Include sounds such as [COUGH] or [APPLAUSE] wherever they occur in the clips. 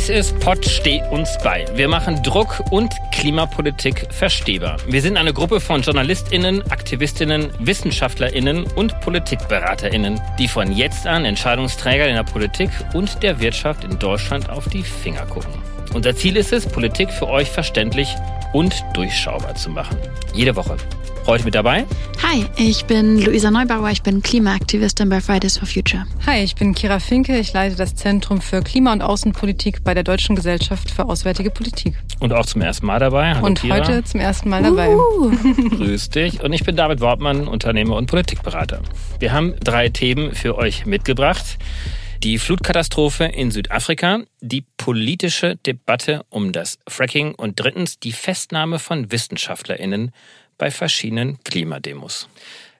Dies ist Pott Steh uns bei. Wir machen Druck und Klimapolitik verstehbar. Wir sind eine Gruppe von JournalistInnen, AktivistInnen, WissenschaftlerInnen und PolitikberaterInnen, die von jetzt an Entscheidungsträger in der Politik und der Wirtschaft in Deutschland auf die Finger gucken. Unser Ziel ist es, Politik für euch verständlich und durchschaubar zu machen. Jede Woche. Heute mit dabei. Hi, ich bin Luisa Neubauer, ich bin Klimaaktivistin bei Fridays for Future. Hi, ich bin Kira Finke, ich leite das Zentrum für Klima- und Außenpolitik bei der Deutschen Gesellschaft für Auswärtige Politik. Und auch zum ersten Mal dabei. Hallo, und Kira. heute zum ersten Mal dabei. Uh. [LAUGHS] [LAUGHS] Grüß dich. Und ich bin David Wortmann, Unternehmer und Politikberater. Wir haben drei Themen für euch mitgebracht. Die Flutkatastrophe in Südafrika, die politische Debatte um das Fracking und drittens die Festnahme von WissenschaftlerInnen bei verschiedenen Klimademos.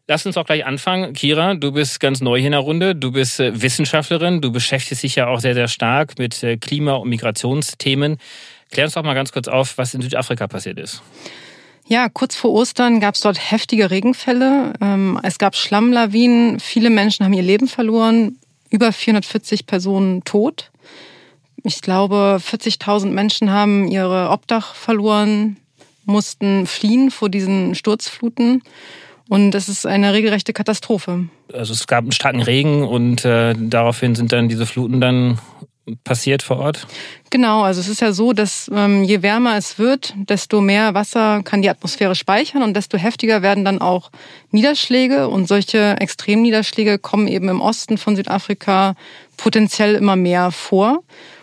Lass uns auch gleich anfangen. Kira, du bist ganz neu hier in der Runde. Du bist äh, Wissenschaftlerin. Du beschäftigst dich ja auch sehr, sehr stark mit äh, Klima- und Migrationsthemen. Klär uns doch mal ganz kurz auf, was in Südafrika passiert ist. Ja, kurz vor Ostern gab es dort heftige Regenfälle. Ähm, es gab Schlammlawinen. Viele Menschen haben ihr Leben verloren. Über 440 Personen tot. Ich glaube, 40.000 Menschen haben ihre Obdach verloren mussten fliehen vor diesen Sturzfluten. Und das ist eine regelrechte Katastrophe. Also es gab einen starken Regen und äh, daraufhin sind dann diese Fluten dann passiert vor Ort? Genau, also es ist ja so, dass ähm, je wärmer es wird, desto mehr Wasser kann die Atmosphäre speichern und desto heftiger werden dann auch Niederschläge. Und solche Extremniederschläge kommen eben im Osten von Südafrika potenziell immer mehr vor.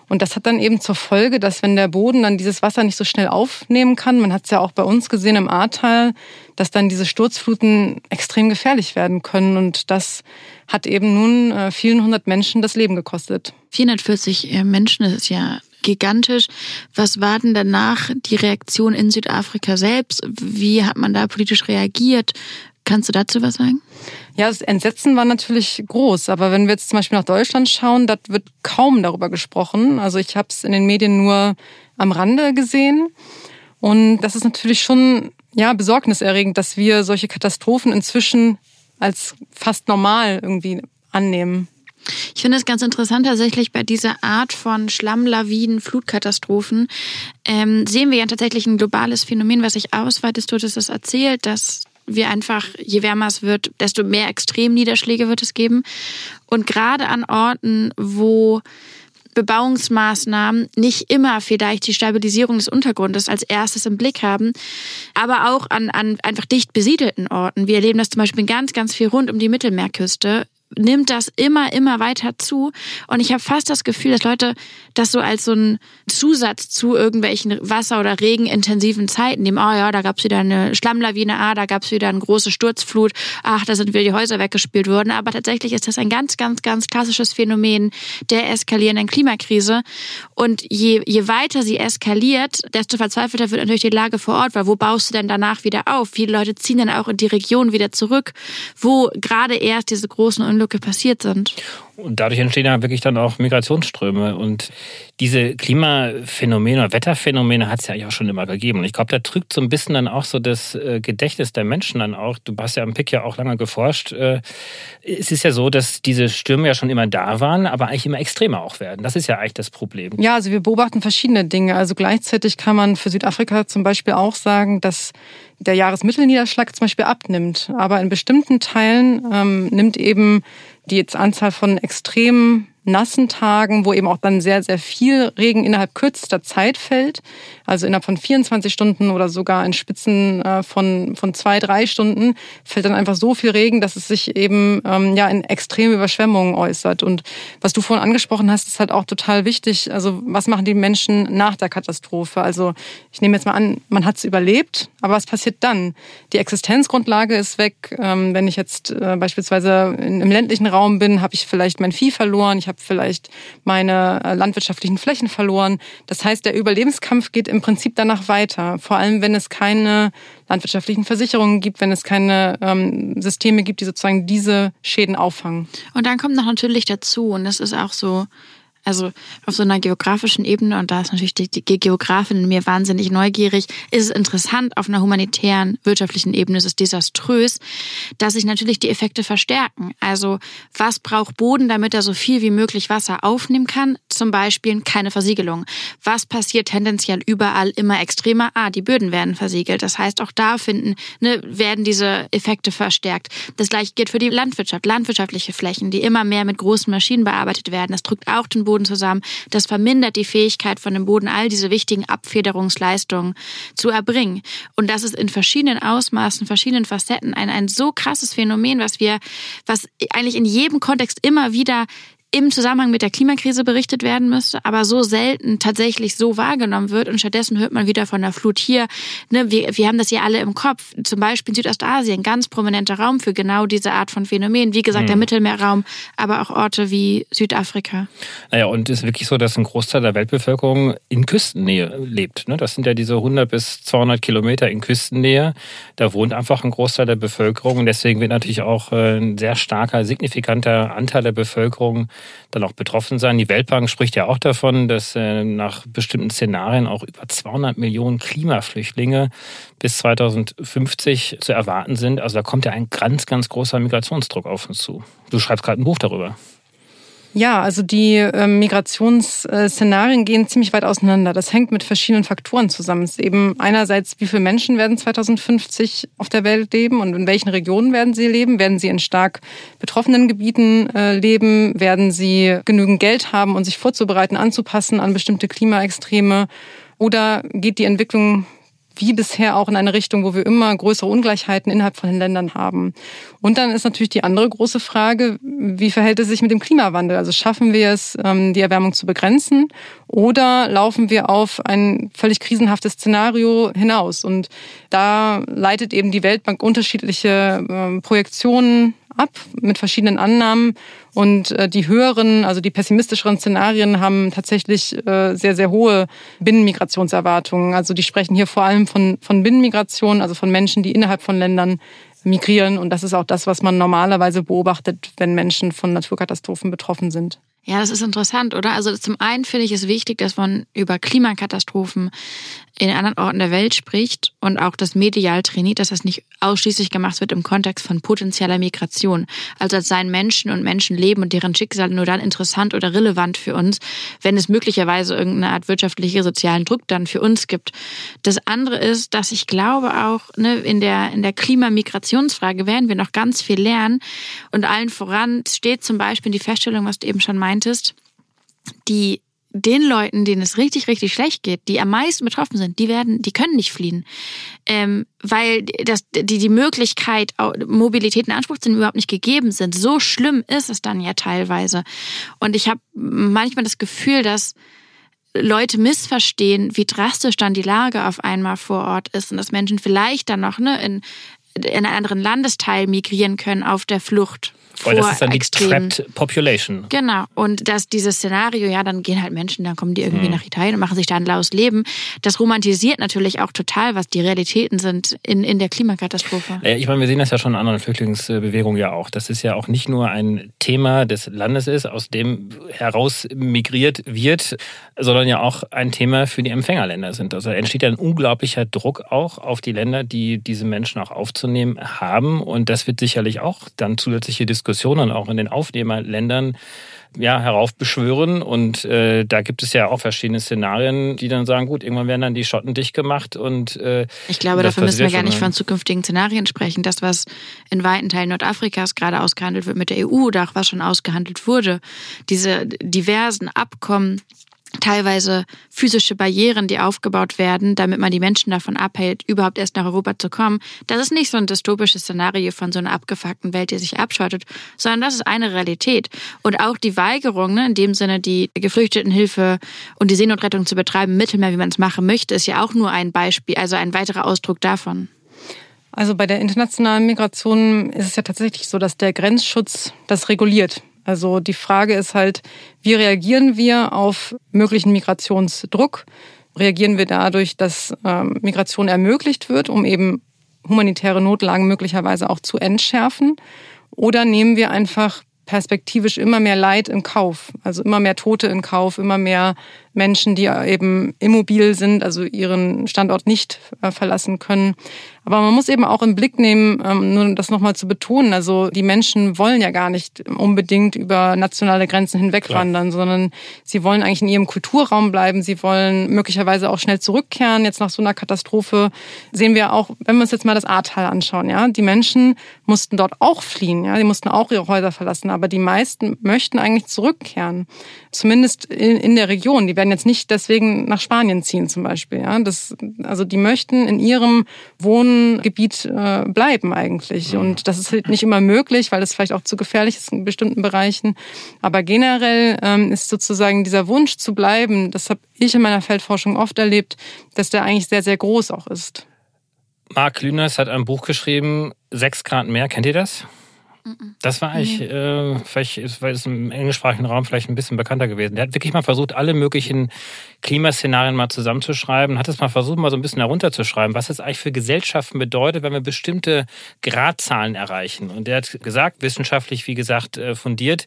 Und das hat dann eben zur Folge, dass wenn der Boden dann dieses Wasser nicht so schnell aufnehmen kann, man hat es ja auch bei uns gesehen im Ahrtal, dass dann diese Sturzfluten extrem gefährlich werden können. Und das hat eben nun äh, vielen hundert Menschen das Leben gekostet. 440 äh, Menschen, das ist ja gigantisch. Was war denn danach die Reaktion in Südafrika selbst? Wie hat man da politisch reagiert? Kannst du dazu was sagen? Ja, das Entsetzen war natürlich groß. Aber wenn wir jetzt zum Beispiel nach Deutschland schauen, da wird kaum darüber gesprochen. Also ich habe es in den Medien nur am Rande gesehen. Und das ist natürlich schon ja besorgniserregend, dass wir solche Katastrophen inzwischen als fast normal irgendwie annehmen. Ich finde es ganz interessant tatsächlich bei dieser Art von Schlammlawinen, Flutkatastrophen ähm, sehen wir ja tatsächlich ein globales Phänomen, was sich ausweitet. Du hast das erzählt, dass wir einfach, je wärmer es wird, desto mehr Extremniederschläge wird es geben. Und gerade an Orten, wo Bebauungsmaßnahmen nicht immer vielleicht die Stabilisierung des Untergrundes als erstes im Blick haben, aber auch an, an einfach dicht besiedelten Orten. Wir erleben das zum Beispiel ganz, ganz viel rund um die Mittelmeerküste nimmt das immer, immer weiter zu. Und ich habe fast das Gefühl, dass Leute das so als so ein Zusatz zu irgendwelchen wasser- oder regenintensiven Zeiten nehmen. Oh ja, da gab es wieder eine Schlammlawine, ah, da gab es wieder eine große Sturzflut, ach, da sind wieder die Häuser weggespült worden. Aber tatsächlich ist das ein ganz, ganz, ganz klassisches Phänomen der eskalierenden Klimakrise. Und je, je weiter sie eskaliert, desto verzweifelter wird natürlich die Lage vor Ort, weil wo baust du denn danach wieder auf? Viele Leute ziehen dann auch in die Region wieder zurück, wo gerade erst diese großen Unglücke passiert sind. Und dadurch entstehen ja wirklich dann auch Migrationsströme. Und diese Klimaphänomene oder Wetterphänomene hat es ja eigentlich auch schon immer gegeben. Und ich glaube, da drückt so ein bisschen dann auch so das äh, Gedächtnis der Menschen dann auch. Du hast ja am PIC ja auch lange geforscht. Äh, es ist ja so, dass diese Stürme ja schon immer da waren, aber eigentlich immer extremer auch werden. Das ist ja eigentlich das Problem. Ja, also wir beobachten verschiedene Dinge. Also gleichzeitig kann man für Südafrika zum Beispiel auch sagen, dass der Jahresmittelniederschlag zum Beispiel abnimmt. Aber in bestimmten Teilen ähm, nimmt eben die Anzahl von extremen nassen Tagen, wo eben auch dann sehr, sehr viel Regen innerhalb kürzester Zeit fällt, also innerhalb von 24 Stunden oder sogar in Spitzen äh, von, von zwei, drei Stunden, fällt dann einfach so viel Regen, dass es sich eben ähm, ja in extreme Überschwemmungen äußert. Und was du vorhin angesprochen hast, ist halt auch total wichtig. Also was machen die Menschen nach der Katastrophe? Also ich nehme jetzt mal an, man hat es überlebt, aber was passiert dann? Die Existenzgrundlage ist weg. Ähm, wenn ich jetzt äh, beispielsweise in, im ländlichen Raum bin, habe ich vielleicht mein Vieh verloren, ich habe vielleicht meine äh, landwirtschaftlichen Flächen verloren. Das heißt, der Überlebenskampf geht im Prinzip danach weiter. Vor allem, wenn es keine landwirtschaftlichen Versicherungen gibt, wenn es keine ähm, Systeme gibt, die sozusagen diese Schäden auffangen. Und dann kommt noch natürlich dazu, und das ist auch so Also auf so einer geografischen Ebene, und da ist natürlich die, die Geografin in mir wahnsinnig neugierig, ist es interessant, auf einer humanitären, wirtschaftlichen Ebene ist es desaströs, dass sich natürlich die Effekte verstärken. Also was braucht Boden, damit er so viel wie möglich Wasser aufnehmen kann? Zum Beispiel keine Versiegelung. Was passiert tendenziell überall immer extremer? Ah, die Böden werden versiegelt. Das heißt, auch da finden, ne, werden diese Effekte verstärkt. Das gleiche gilt für die Landwirtschaft, landwirtschaftliche Flächen, die immer mehr mit großen Maschinen bearbeitet werden. Das drückt auch den Boden zusammen. Das vermindert die Fähigkeit von dem Boden, all diese wichtigen Abfederungsleistungen zu erbringen. Und das ist in verschiedenen Ausmaßen, verschiedenen Facetten ein, ein so krasses Phänomen, was wir, was eigentlich in jedem Kontext immer wieder im Zusammenhang mit der Klimakrise berichtet werden müsste, aber so selten tatsächlich so wahrgenommen wird. Und stattdessen hört man wieder von der Flut hier. Ne, wir, wir haben das ja alle im Kopf. Zum Beispiel in Südostasien, ganz prominenter Raum für genau diese Art von Phänomen. Wie gesagt, mhm. der Mittelmeerraum, aber auch Orte wie Südafrika. Naja, und es ist wirklich so, dass ein Großteil der Weltbevölkerung in Küstennähe lebt. Ne? Das sind ja diese 100 bis 200 Kilometer in Küstennähe. Da wohnt einfach ein Großteil der Bevölkerung. Und deswegen wird natürlich auch äh, ein sehr starker, signifikanter Anteil der Bevölkerung dann auch betroffen sein. Die Weltbank spricht ja auch davon, dass äh, nach bestimmten Szenarien auch über 200 Millionen Klimaflüchtlinge bis 2050 zu erwarten sind. Also da kommt ja ein ganz, ganz großer Migrationsdruck auf uns zu. Du schreibst gerade ein Buch darüber. Ja, also die äh, Migrationsszenarien gehen ziemlich weit auseinander. Das hängt mit verschiedenen Faktoren zusammen. Es ist eben einerseits, wie viele Menschen werden 2050 auf der Welt leben und in welchen Regionen werden sie leben? Werden sie in stark betroffenen Gebieten äh, leben? Werden sie genügend Geld haben, um sich vorzubereiten, anzupassen an bestimmte Klimaextreme? Oder geht die Entwicklung wie bisher auch in eine Richtung, wo wir immer größere Ungleichheiten innerhalb von den Ländern haben. Und dann ist natürlich die andere große Frage, wie verhält es sich mit dem Klimawandel? Also schaffen wir es, ähm, die Erwärmung zu begrenzen oder laufen wir auf ein völlig krisenhaftes Szenario hinaus? Und da leitet eben die Weltbank unterschiedliche ähm, Projektionen ab mit verschiedenen Annahmen. Und äh, die höheren, also die pessimistischeren Szenarien haben tatsächlich äh, sehr, sehr hohe Binnenmigrationserwartungen. Also die sprechen hier vor allem von, von Binnenmigration, also von Menschen, die innerhalb von Ländern migrieren. Und das ist auch das, was man normalerweise beobachtet, wenn Menschen von Naturkatastrophen betroffen sind. Ja, das ist interessant, oder? Also zum einen finde ich es wichtig, dass man über Klimakatastrophen in anderen Orten der Welt spricht und auch das medial trainiert, dass das nicht ausschließlich gemacht wird im Kontext von potenzieller Migration. Also als seien Menschen und Menschenleben und deren Schicksal nur dann interessant oder relevant für uns, wenn es möglicherweise irgendeine Art wirtschaftliche, sozialen Druck dann für uns gibt. Das andere ist, dass ich glaube auch, ne, in der, in der Klimamigrationsfrage werden wir noch ganz viel lernen und allen voran steht zum Beispiel die Feststellung, was du eben schon meintest, die den Leuten, denen es richtig, richtig schlecht geht, die am meisten betroffen sind, die werden, die können nicht fliehen, ähm, weil das, die, die Möglichkeit, Mobilität in Anspruch zu nehmen, überhaupt nicht gegeben sind. So schlimm ist es dann ja teilweise. Und ich habe manchmal das Gefühl, dass Leute missverstehen, wie drastisch dann die Lage auf einmal vor Ort ist und dass Menschen vielleicht dann noch ne, in, in einen anderen Landesteil migrieren können auf der Flucht weil das ist dann die Trapped Population. Genau. Und dass dieses Szenario, ja, dann gehen halt Menschen, dann kommen die irgendwie hm. nach Italien und machen sich da ein laues Leben. Das romantisiert natürlich auch total, was die Realitäten sind in, in der Klimakatastrophe. Ich meine, wir sehen das ja schon in anderen Flüchtlingsbewegungen ja auch. Das ist ja auch nicht nur ein Thema des Landes ist, aus dem heraus migriert wird, sondern ja auch ein Thema für die Empfängerländer sind. Also entsteht ja ein unglaublicher Druck auch auf die Länder, die diese Menschen auch aufzunehmen haben. Und das wird sicherlich auch dann zusätzliche Diskussionen Diskussionen auch in den Aufnehmerländern ja, heraufbeschwören. Und äh, da gibt es ja auch verschiedene Szenarien, die dann sagen, gut, irgendwann werden dann die Schotten dicht gemacht und äh, Ich glaube, dafür müssen wir gar nicht von zukünftigen Szenarien sprechen. Das, was in weiten Teilen Nordafrikas gerade ausgehandelt wird mit der EU oder auch was schon ausgehandelt wurde, diese diversen Abkommen teilweise physische Barrieren, die aufgebaut werden, damit man die Menschen davon abhält, überhaupt erst nach Europa zu kommen. Das ist nicht so ein dystopisches Szenario von so einer abgefuckten Welt, die sich abschottet, sondern das ist eine Realität. Und auch die Weigerung, ne, in dem Sinne die Geflüchtetenhilfe und die Seenotrettung zu betreiben, Mittelmeer, wie man es machen möchte, ist ja auch nur ein Beispiel, also ein weiterer Ausdruck davon. Also bei der internationalen Migration ist es ja tatsächlich so, dass der Grenzschutz das reguliert. Also die Frage ist halt, wie reagieren wir auf möglichen Migrationsdruck? Reagieren wir dadurch, dass ähm, Migration ermöglicht wird, um eben humanitäre Notlagen möglicherweise auch zu entschärfen? Oder nehmen wir einfach perspektivisch immer mehr Leid in Kauf, also immer mehr Tote in Kauf, immer mehr Menschen, die eben immobil sind, also ihren Standort nicht äh, verlassen können. Aber man muss eben auch im Blick nehmen, ähm, nur das nochmal zu betonen, also die Menschen wollen ja gar nicht unbedingt über nationale Grenzen hinwegwandern, sondern sie wollen eigentlich in ihrem Kulturraum bleiben, sie wollen möglicherweise auch schnell zurückkehren. Jetzt nach so einer Katastrophe sehen wir auch, wenn wir uns jetzt mal das Ahrtal anschauen, ja, die Menschen mussten dort auch fliehen, ja, die mussten auch ihre Häuser verlassen, aber die meisten möchten eigentlich zurückkehren, zumindest in, in der Region. Die werden jetzt nicht deswegen nach Spanien ziehen zum Beispiel, ja. Das, also die möchten in ihrem Wohnen Gebiet äh, bleiben eigentlich. Und das ist halt nicht immer möglich, weil es vielleicht auch zu gefährlich ist in bestimmten Bereichen. Aber generell ähm, ist sozusagen dieser Wunsch zu bleiben, das habe ich in meiner Feldforschung oft erlebt, dass der eigentlich sehr, sehr groß auch ist. Marc Lüners hat ein Buch geschrieben, Sechs Grad mehr. Kennt ihr das? Das war eigentlich, äh, vielleicht ist, weil es im englischsprachigen Raum vielleicht ein bisschen bekannter gewesen. Der hat wirklich mal versucht, alle möglichen Klimaszenarien mal zusammenzuschreiben, hat es mal versucht, mal so ein bisschen herunterzuschreiben, was es eigentlich für Gesellschaften bedeutet, wenn wir bestimmte Gradzahlen erreichen. Und der hat gesagt, wissenschaftlich, wie gesagt, äh, fundiert,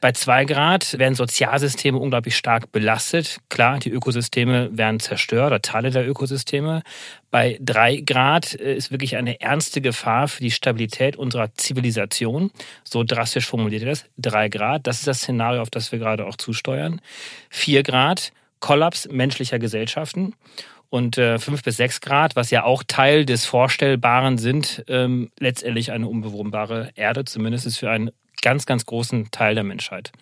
bei zwei Grad werden Sozialsysteme unglaublich stark belastet. Klar, die Ökosysteme werden zerstört oder Teile der Ökosysteme. Bei drei Grad äh, ist wirklich eine ernste Gefahr für die Stabilität unserer Zivilisation. So drastisch formuliert er das. Drei Grad, das ist das Szenario, auf das wir gerade auch zusteuern. Vier Grad, Kollaps menschlicher Gesellschaften. Und äh, fünf bis sechs Grad, was ja auch Teil des Vorstellbaren sind, ähm, letztendlich eine unbewohnbare Erde, zumindest für einen ganz, ganz großen Teil der Menschheit.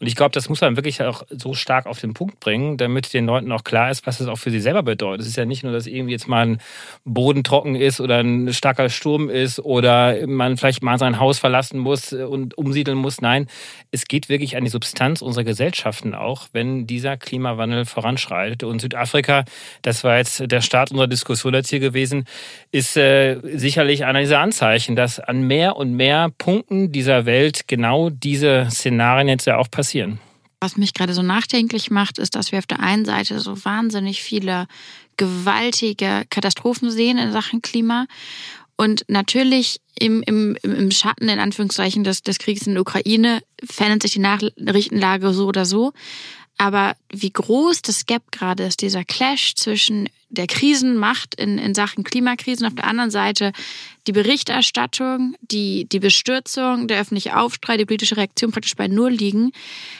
Und ich glaube, das muss man wirklich auch so stark auf den Punkt bringen, damit den Leuten auch klar ist, was es auch für sie selber bedeutet. Es ist ja nicht nur, dass irgendwie jetzt mal ein Boden trocken ist oder ein starker Sturm ist oder man vielleicht mal sein Haus verlassen muss und umsiedeln muss. Nein, es geht wirklich an die Substanz unserer Gesellschaften auch, wenn dieser Klimawandel voranschreitet. Und Südafrika, das war jetzt der Start unserer Diskussion jetzt hier gewesen, ist äh, sicherlich einer dieser Anzeichen, dass an mehr und mehr Punkten dieser Welt genau diese Szenarien jetzt ja auch passieren passieren. Was mich gerade so nachdenklich macht, ist, dass wir auf der einen Seite so wahnsinnig viele gewaltige Katastrophen sehen in Sachen Klima und natürlich im, im, im Schatten, in Anführungszeichen, des, des Krieges in der Ukraine verändert sich die Nachrichtenlage so oder so. Aber wie groß das Gap gerade ist, dieser Clash zwischen der Krisenmacht in, in Sachen Klimakrisen auf der anderen Seite die Berichterstattung, die, die Bestürzung, der öffentliche Aufstrei, die politische Reaktion praktisch bei Null liegen.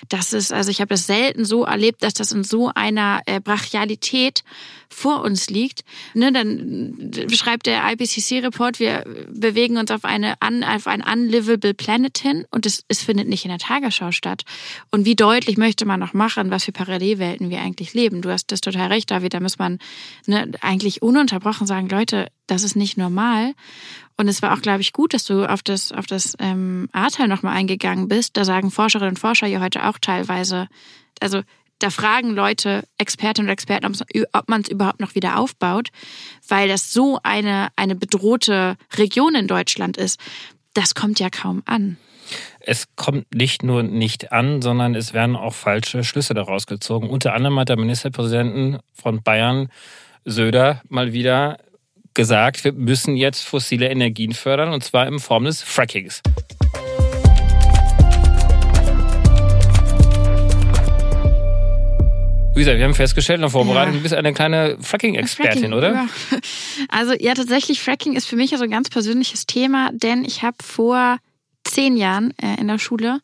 Das ist, also ich habe das selten so erlebt, dass das in so einer äh, Brachialität vor uns liegt. Ne, dann beschreibt der IPCC-Report, wir bewegen uns auf eine auf ein unlivable planet hin und es, es findet nicht in der Tagesschau statt. Und wie deutlich möchte man noch machen, was für Parallelwelten wir eigentlich leben? Du hast das total recht, David, da muss man ne, eigentlich ununterbrochen sagen, Leute, das ist nicht normal. Und es war auch, glaube ich, gut, dass du auf das, auf das ähm, A-Teil nochmal eingegangen bist. Da sagen Forscherinnen und Forscher ja heute auch teilweise, also da fragen Leute, Expertinnen und Experten, ob man es überhaupt noch wieder aufbaut, weil das so eine, eine bedrohte Region in Deutschland ist. Das kommt ja kaum an. Es kommt nicht nur nicht an, sondern es werden auch falsche Schlüsse daraus gezogen. Unter anderem hat der Ministerpräsidenten von Bayern Söder mal wieder gesagt, wir müssen jetzt fossile Energien fördern und zwar in Form des Frackings. Wie gesagt, wir haben festgestellt in der Vorbereitung, ja. du bist eine kleine Fracking-Expertin, Fracking, oder? Ja. Also ja, tatsächlich, Fracking ist für mich ja so ein ganz persönliches Thema, denn ich habe vor zehn Jahren äh, in der Schule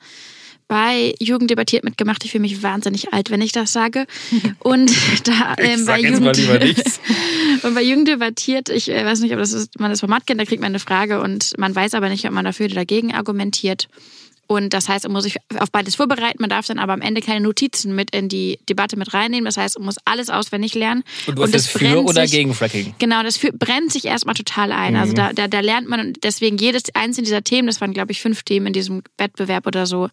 bei Jugend debattiert mitgemacht. Ich fühle mich wahnsinnig alt, wenn ich das sage. [LAUGHS] Und da ähm, bei, Jugend, [LAUGHS] und bei Jugend debattiert, ich äh, weiß nicht, ob das ist, man das Format kennt, da kriegt man eine Frage und man weiß aber nicht, ob man dafür oder dagegen argumentiert. Und das heißt, man muss sich auf beides vorbereiten. Man darf dann aber am Ende keine Notizen mit in die Debatte mit reinnehmen. Das heißt, man muss alles auswendig lernen. Und du hast das für oder sich, gegen Fracking? Genau, das für, brennt sich erstmal total ein. Also mhm. Also da, da, da lernt man und deswegen jedes einzelne dieser Themen, das waren glaube ich fünf Themen in diesem Wettbewerb oder so,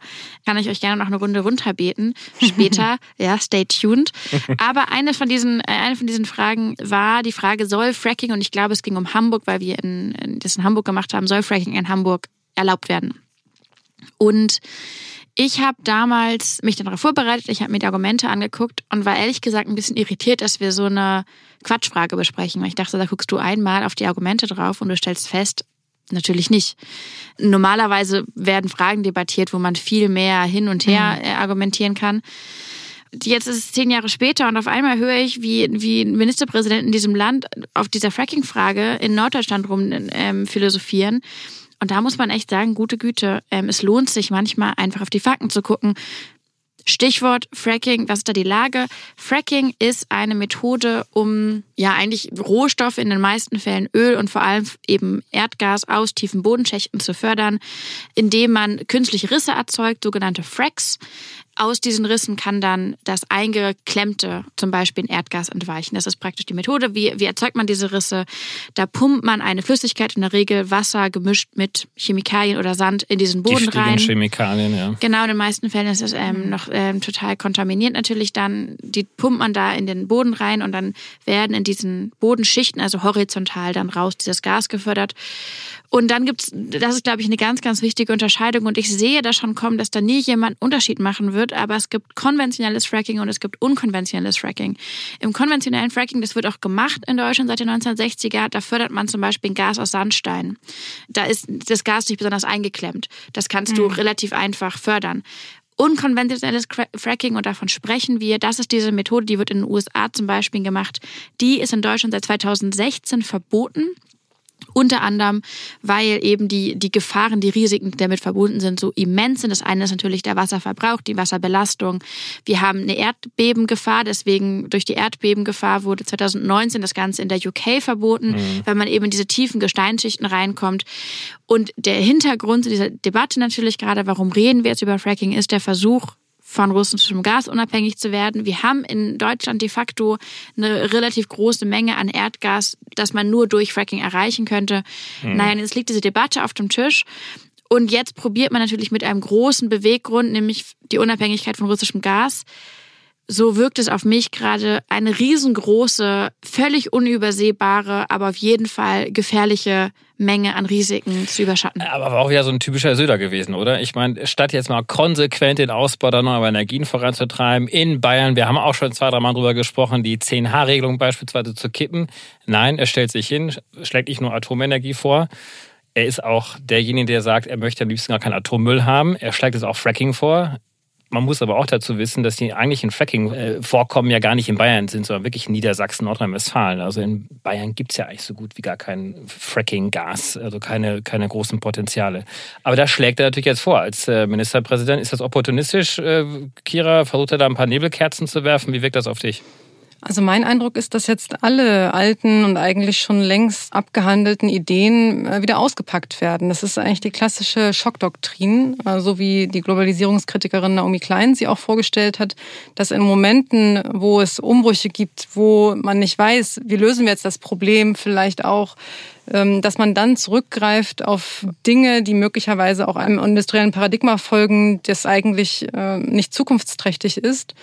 kann ich euch gerne noch eine Runde runterbeten. Später, [LAUGHS] ja, stay tuned. Aber eine von diesen, äh, eine von diesen Fragen war die Frage, soll Fracking, und ich glaube, es ging um Hamburg, weil wir in, in, das in Hamburg gemacht haben, soll Fracking in Hamburg erlaubt werden? Und ich habe damals mich darauf vorbereitet, ich habe mir die Argumente angeguckt und war ehrlich gesagt ein bisschen irritiert, dass wir so eine Quatschfrage besprechen. Weil ich dachte, da guckst du einmal auf die Argumente drauf und du stellst fest, Natürlich nicht. Normalerweise werden Fragen debattiert, wo man viel mehr hin und her mhm. argumentieren kann. Jetzt ist es zehn Jahre später und auf einmal höre ich, wie, wie Ministerpräsidenten in diesem Land auf dieser Fracking-Frage in Norddeutschland rum ähm, philosophieren. Und da muss man echt sagen, gute Güte, ähm, es lohnt sich manchmal einfach auf die Fakten zu gucken. Stichwort Fracking, was ist da die Lage? Fracking ist eine Methode, um ja eigentlich Rohstoffe in den meisten Fällen Öl und vor allem eben Erdgas aus tiefen Bodenschächten zu fördern, indem man künstliche Risse erzeugt, sogenannte Fracks. Aus diesen Rissen kann dann das eingeklemmte, zum Beispiel in Erdgas, entweichen. Das ist praktisch die Methode. Wie, wie erzeugt man diese Risse? Da pumpt man eine Flüssigkeit, in der Regel Wasser gemischt mit Chemikalien oder Sand, in diesen Boden Giftigen rein. Chemikalien, ja. Genau, in den meisten Fällen ist es ähm, noch ähm, total kontaminiert natürlich dann. Die pumpt man da in den Boden rein und dann werden in diesen Bodenschichten, also horizontal, dann raus dieses Gas gefördert. Und dann gibt's, das ist, glaube ich, eine ganz, ganz wichtige Unterscheidung. Und ich sehe da schon kommen, dass da nie jemand einen Unterschied machen wird. Aber es gibt konventionelles Fracking und es gibt unkonventionelles Fracking. Im konventionellen Fracking, das wird auch gemacht in Deutschland seit den 1960er, da fördert man zum Beispiel Gas aus Sandstein. Da ist das Gas nicht besonders eingeklemmt. Das kannst mhm. du relativ einfach fördern unkonventionelles Fracking und davon sprechen wir. Das ist diese Methode, die wird in den USA zum Beispiel gemacht. Die ist in Deutschland seit 2016 verboten. Unter anderem, weil eben die, die Gefahren, die Risiken, die damit verbunden sind, so immens sind. Das eine ist natürlich der Wasserverbrauch, die Wasserbelastung. Wir haben eine Erdbebengefahr, deswegen durch die Erdbebengefahr wurde 2019 das Ganze in der UK verboten, mhm. weil man eben in diese tiefen Gesteinsschichten reinkommt. Und der Hintergrund dieser Debatte natürlich gerade, warum reden wir jetzt über Fracking, ist der Versuch, von russischem Gas unabhängig zu werden. Wir haben in Deutschland de facto eine relativ große Menge an Erdgas, das man nur durch Fracking erreichen könnte. Mhm. Naja, jetzt liegt diese Debatte auf dem Tisch. Und jetzt probiert man natürlich mit einem großen Beweggrund, nämlich die Unabhängigkeit von russischem Gas, so wirkt es auf mich gerade eine riesengroße, völlig unübersehbare, aber auf jeden Fall gefährliche Menge an Risiken zu überschatten. Aber war auch wieder so ein typischer Söder gewesen, oder? Ich meine, statt jetzt mal konsequent den Ausbau der erneuerbaren Energien voranzutreiben in Bayern, wir haben auch schon zwei, drei Mal drüber gesprochen, die 10H-Regelung beispielsweise zu kippen. Nein, er stellt sich hin, schlägt nicht nur Atomenergie vor, er ist auch derjenige, der sagt, er möchte am liebsten gar keinen Atommüll haben. Er schlägt es auch Fracking vor. Man muss aber auch dazu wissen, dass die eigentlichen Fracking-Vorkommen ja gar nicht in Bayern sind, sondern wirklich in Niedersachsen, Nordrhein-Westfalen. Also in Bayern gibt es ja eigentlich so gut wie gar kein Fracking-Gas, also keine, keine großen Potenziale. Aber da schlägt er natürlich jetzt vor. Als äh, Ministerpräsident ist das opportunistisch. Äh, Kira, versucht er da ein paar Nebelkerzen zu werfen? Wie wirkt das auf dich? Also mein Eindruck ist, dass jetzt alle alten und eigentlich schon längst abgehandelten Ideen äh, wieder ausgepackt werden. Das ist eigentlich die klassische Schockdoktrin, äh, so wie die Globalisierungskritikerin Naomi Klein sie auch vorgestellt hat, dass in Momenten, wo es Umbrüche gibt, wo man nicht weiß, wie lösen wir jetzt das Problem, vielleicht auch ähm, dass man dann zurückgreift auf Dinge, die möglicherweise auch einem industriellen Paradigma folgen, das eigentlich äh, nicht zukunftsträchtig ist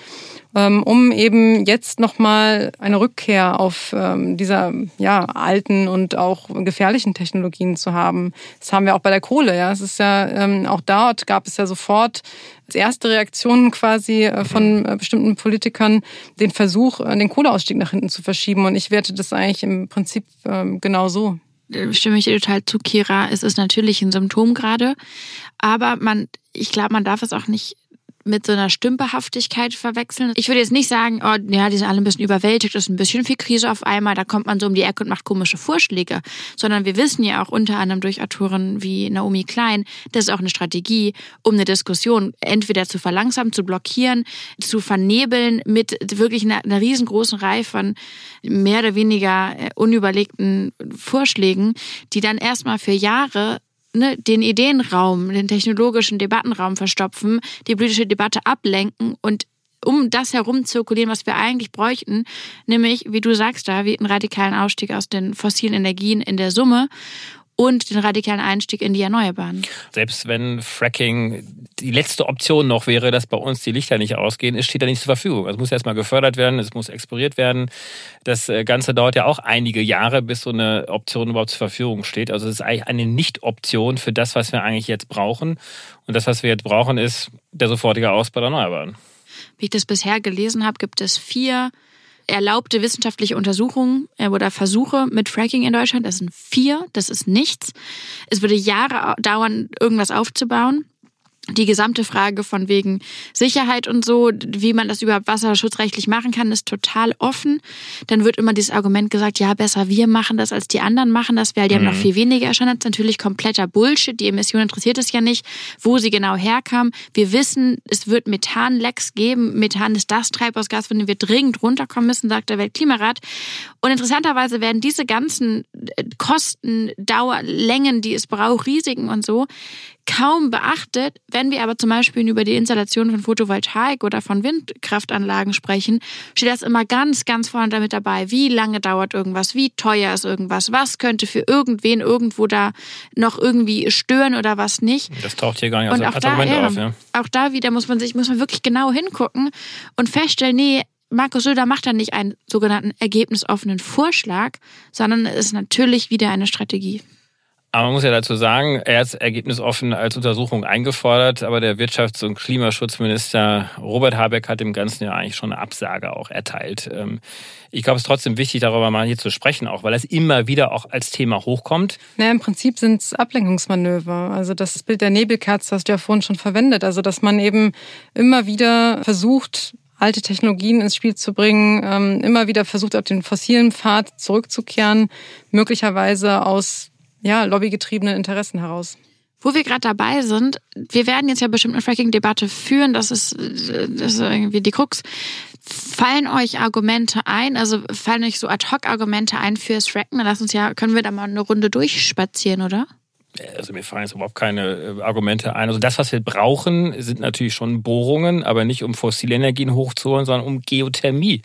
um eben jetzt nochmal eine Rückkehr auf ähm, dieser ja, alten und auch gefährlichen Technologien zu haben. Das haben wir auch bei der Kohle. Ja, es ist ja ähm, auch dort gab es ja sofort als erste Reaktion quasi äh, von äh, bestimmten Politikern den Versuch, äh, den Kohleausstieg nach hinten zu verschieben. Und ich werte das eigentlich im Prinzip ähm, genau so stimme ich dir total zu, Kira. Es ist natürlich ein Symptom gerade, aber man, ich glaube, man darf es auch nicht mit so einer Stümperhaftigkeit verwechseln. Ich würde jetzt nicht sagen, oh, ja, die sind alle ein bisschen überwältigt, das ist ein bisschen viel Krise auf einmal, da kommt man so um die Ecke und macht komische Vorschläge. Sondern wir wissen ja auch unter anderem durch Autoren wie Naomi Klein, das ist auch eine Strategie, um eine Diskussion entweder zu verlangsamen, zu blockieren, zu vernebeln mit wirklich einer, einer riesengroßen Reihe von mehr oder weniger äh, unüberlegten Vorschlägen, die dann erstmal für Jahre ne, den Ideenraum, den technologischen Debattenraum verstopfen, die politische Debatte ablenken und um das herum zirkulieren, was wir eigentlich bräuchten, nämlich, wie du sagst, da, wie einen radikalen Ausstieg aus den fossilen Energien in der Summe und den radikalen Einstieg in die Erneuerbaren. Selbst wenn Fracking die letzte Option noch wäre, dass bei uns die Lichter nicht ausgehen, es steht da nicht zur Verfügung. Es muss erstmal gefördert werden, es muss exploriert werden. Das äh, Ganze dauert ja auch einige Jahre, bis so eine Option überhaupt zur Verfügung steht. Also es ist eigentlich eine Nicht-Option für das, was wir eigentlich jetzt brauchen. Und das, was wir jetzt brauchen, ist der sofortige Ausbau der Erneuerbaren. Wie ich das bisher gelesen habe, gibt es vier erlaubte wissenschaftliche Untersuchungen oder Versuche mit Fracking in Deutschland. Das sind vier, das ist nichts. Es würde Jahre dauern, irgendwas aufzubauen die gesamte Frage von wegen Sicherheit und so, wie man das überhaupt wasserschutzrechtlich machen kann, ist total offen. Dann wird immer dieses Argument gesagt, ja, besser wir machen das, als die anderen machen das, weil die mhm. haben noch viel weniger erscheint. Das ist natürlich kompletter Bullshit. Die Emission interessiert es ja nicht, wo sie genau herkam. Wir wissen, es wird Methanlecks geben. Methan ist das Treibhausgas, von dem wir dringend runterkommen müssen, sagt der Weltklimarat. Und interessanterweise werden diese ganzen äh, Kosten, Dauer, Längen, die es braucht, Risiken und so, kaum beachtet. Wenn wir aber zum Beispiel über die Installation von Photovoltaik oder von Windkraftanlagen sprechen, steht das immer ganz, ganz vorne damit dabei. Wie lange dauert irgendwas? Wie teuer ist irgendwas? Was könnte für irgendwen irgendwo da noch irgendwie stören oder was nicht? Das taucht hier gar nicht als, und auch als Argument da, auf. Ja. Auch da wieder muss man sich, muss man wirklich genau hingucken und feststellen, nee, Markus Söder macht da nicht einen sogenannten ergebnisoffenen Vorschlag, sondern es ist natürlich wieder eine Strategie. Aber man muss ja dazu sagen, er hat ergebnisoffen als Untersuchung eingefordert, aber der Wirtschafts- und Klimaschutzminister Robert Habeck hat dem Ganzen ja eigentlich schon eine Absage auch erteilt. Ähm, ich glaube, es ist trotzdem wichtig, darüber mal hier zu sprechen, auch weil es immer wieder auch als Thema hochkommt. Naja, im Prinzip sind es Ablenkungsmanöver. Also das Bild der Nebelkerze hast du ja vorhin schon verwendet. Also dass man eben immer wieder versucht, alte Technologien ins Spiel zu bringen, ähm, immer wieder versucht, auf den fossilen Pfad zurückzukehren, möglicherweise aus ja, lobbygetriebenen Interessen heraus. Wo wir gerade dabei sind, wir werden jetzt ja bestimmt eine Fracking-Debatte führen, das ist, das ist irgendwie die Krux. Fallen euch Argumente ein, also fallen euch so Ad-Hoc-Argumente ein fürs Fracken? Dann lass uns ja, können wir da mal eine Runde durchspazieren, oder? Also mir fallen jetzt überhaupt keine äh, Argumente ein. Also das, was wir brauchen, sind natürlich schon Bohrungen, aber nicht um fossile Energien hochzuholen, sondern um Geothermie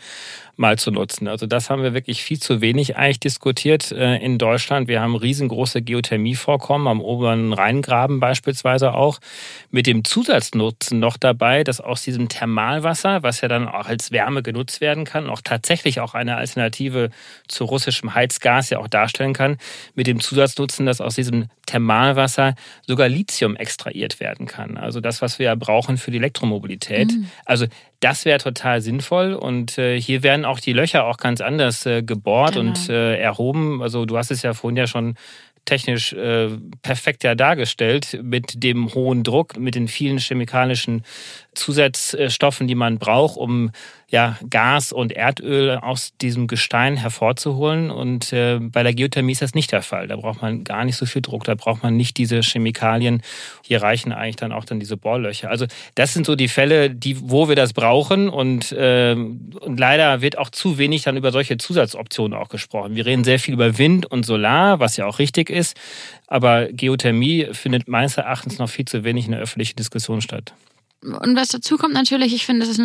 mal zu nutzen. Also das haben wir wirklich viel zu wenig eigentlich diskutiert äh, in Deutschland. Wir haben riesengroße Geothermievorkommen am oberen Rheingraben beispielsweise auch mit dem Zusatznutzen noch dabei, dass aus diesem Thermalwasser, was ja dann auch als Wärme genutzt werden kann, auch tatsächlich auch eine Alternative zu russischem Heizgas ja auch darstellen kann, mit dem Zusatznutzen, dass aus diesem Thermalwasser sogar Lithium extrahiert werden kann. Also das, was wir ja brauchen für die Elektromobilität. Mhm. Also das wäre total sinnvoll und äh, hier werden auch die Löcher auch ganz anders äh, gebohrt genau. und äh, erhoben. Also du hast es ja vorhin ja schon technisch äh, perfekt ja dargestellt mit dem hohen Druck, mit den vielen chemikalischen Zusatzstoffen, die man braucht, um ja, Gas und Erdöl aus diesem Gestein hervorzuholen. Und äh, bei der Geothermie ist das nicht der Fall. Da braucht man gar nicht so viel Druck, da braucht man nicht diese Chemikalien. Hier reichen eigentlich dann auch dann diese Bohrlöcher. Also das sind so die Fälle, die, wo wir das brauchen. Und, äh, und leider wird auch zu wenig dann über solche Zusatzoptionen auch gesprochen. Wir reden sehr viel über Wind und Solar, was ja auch richtig ist. Aber Geothermie findet meines Erachtens noch viel zu wenig in der öffentlichen Diskussion statt. Und was dazu kommt natürlich, ich finde, es ist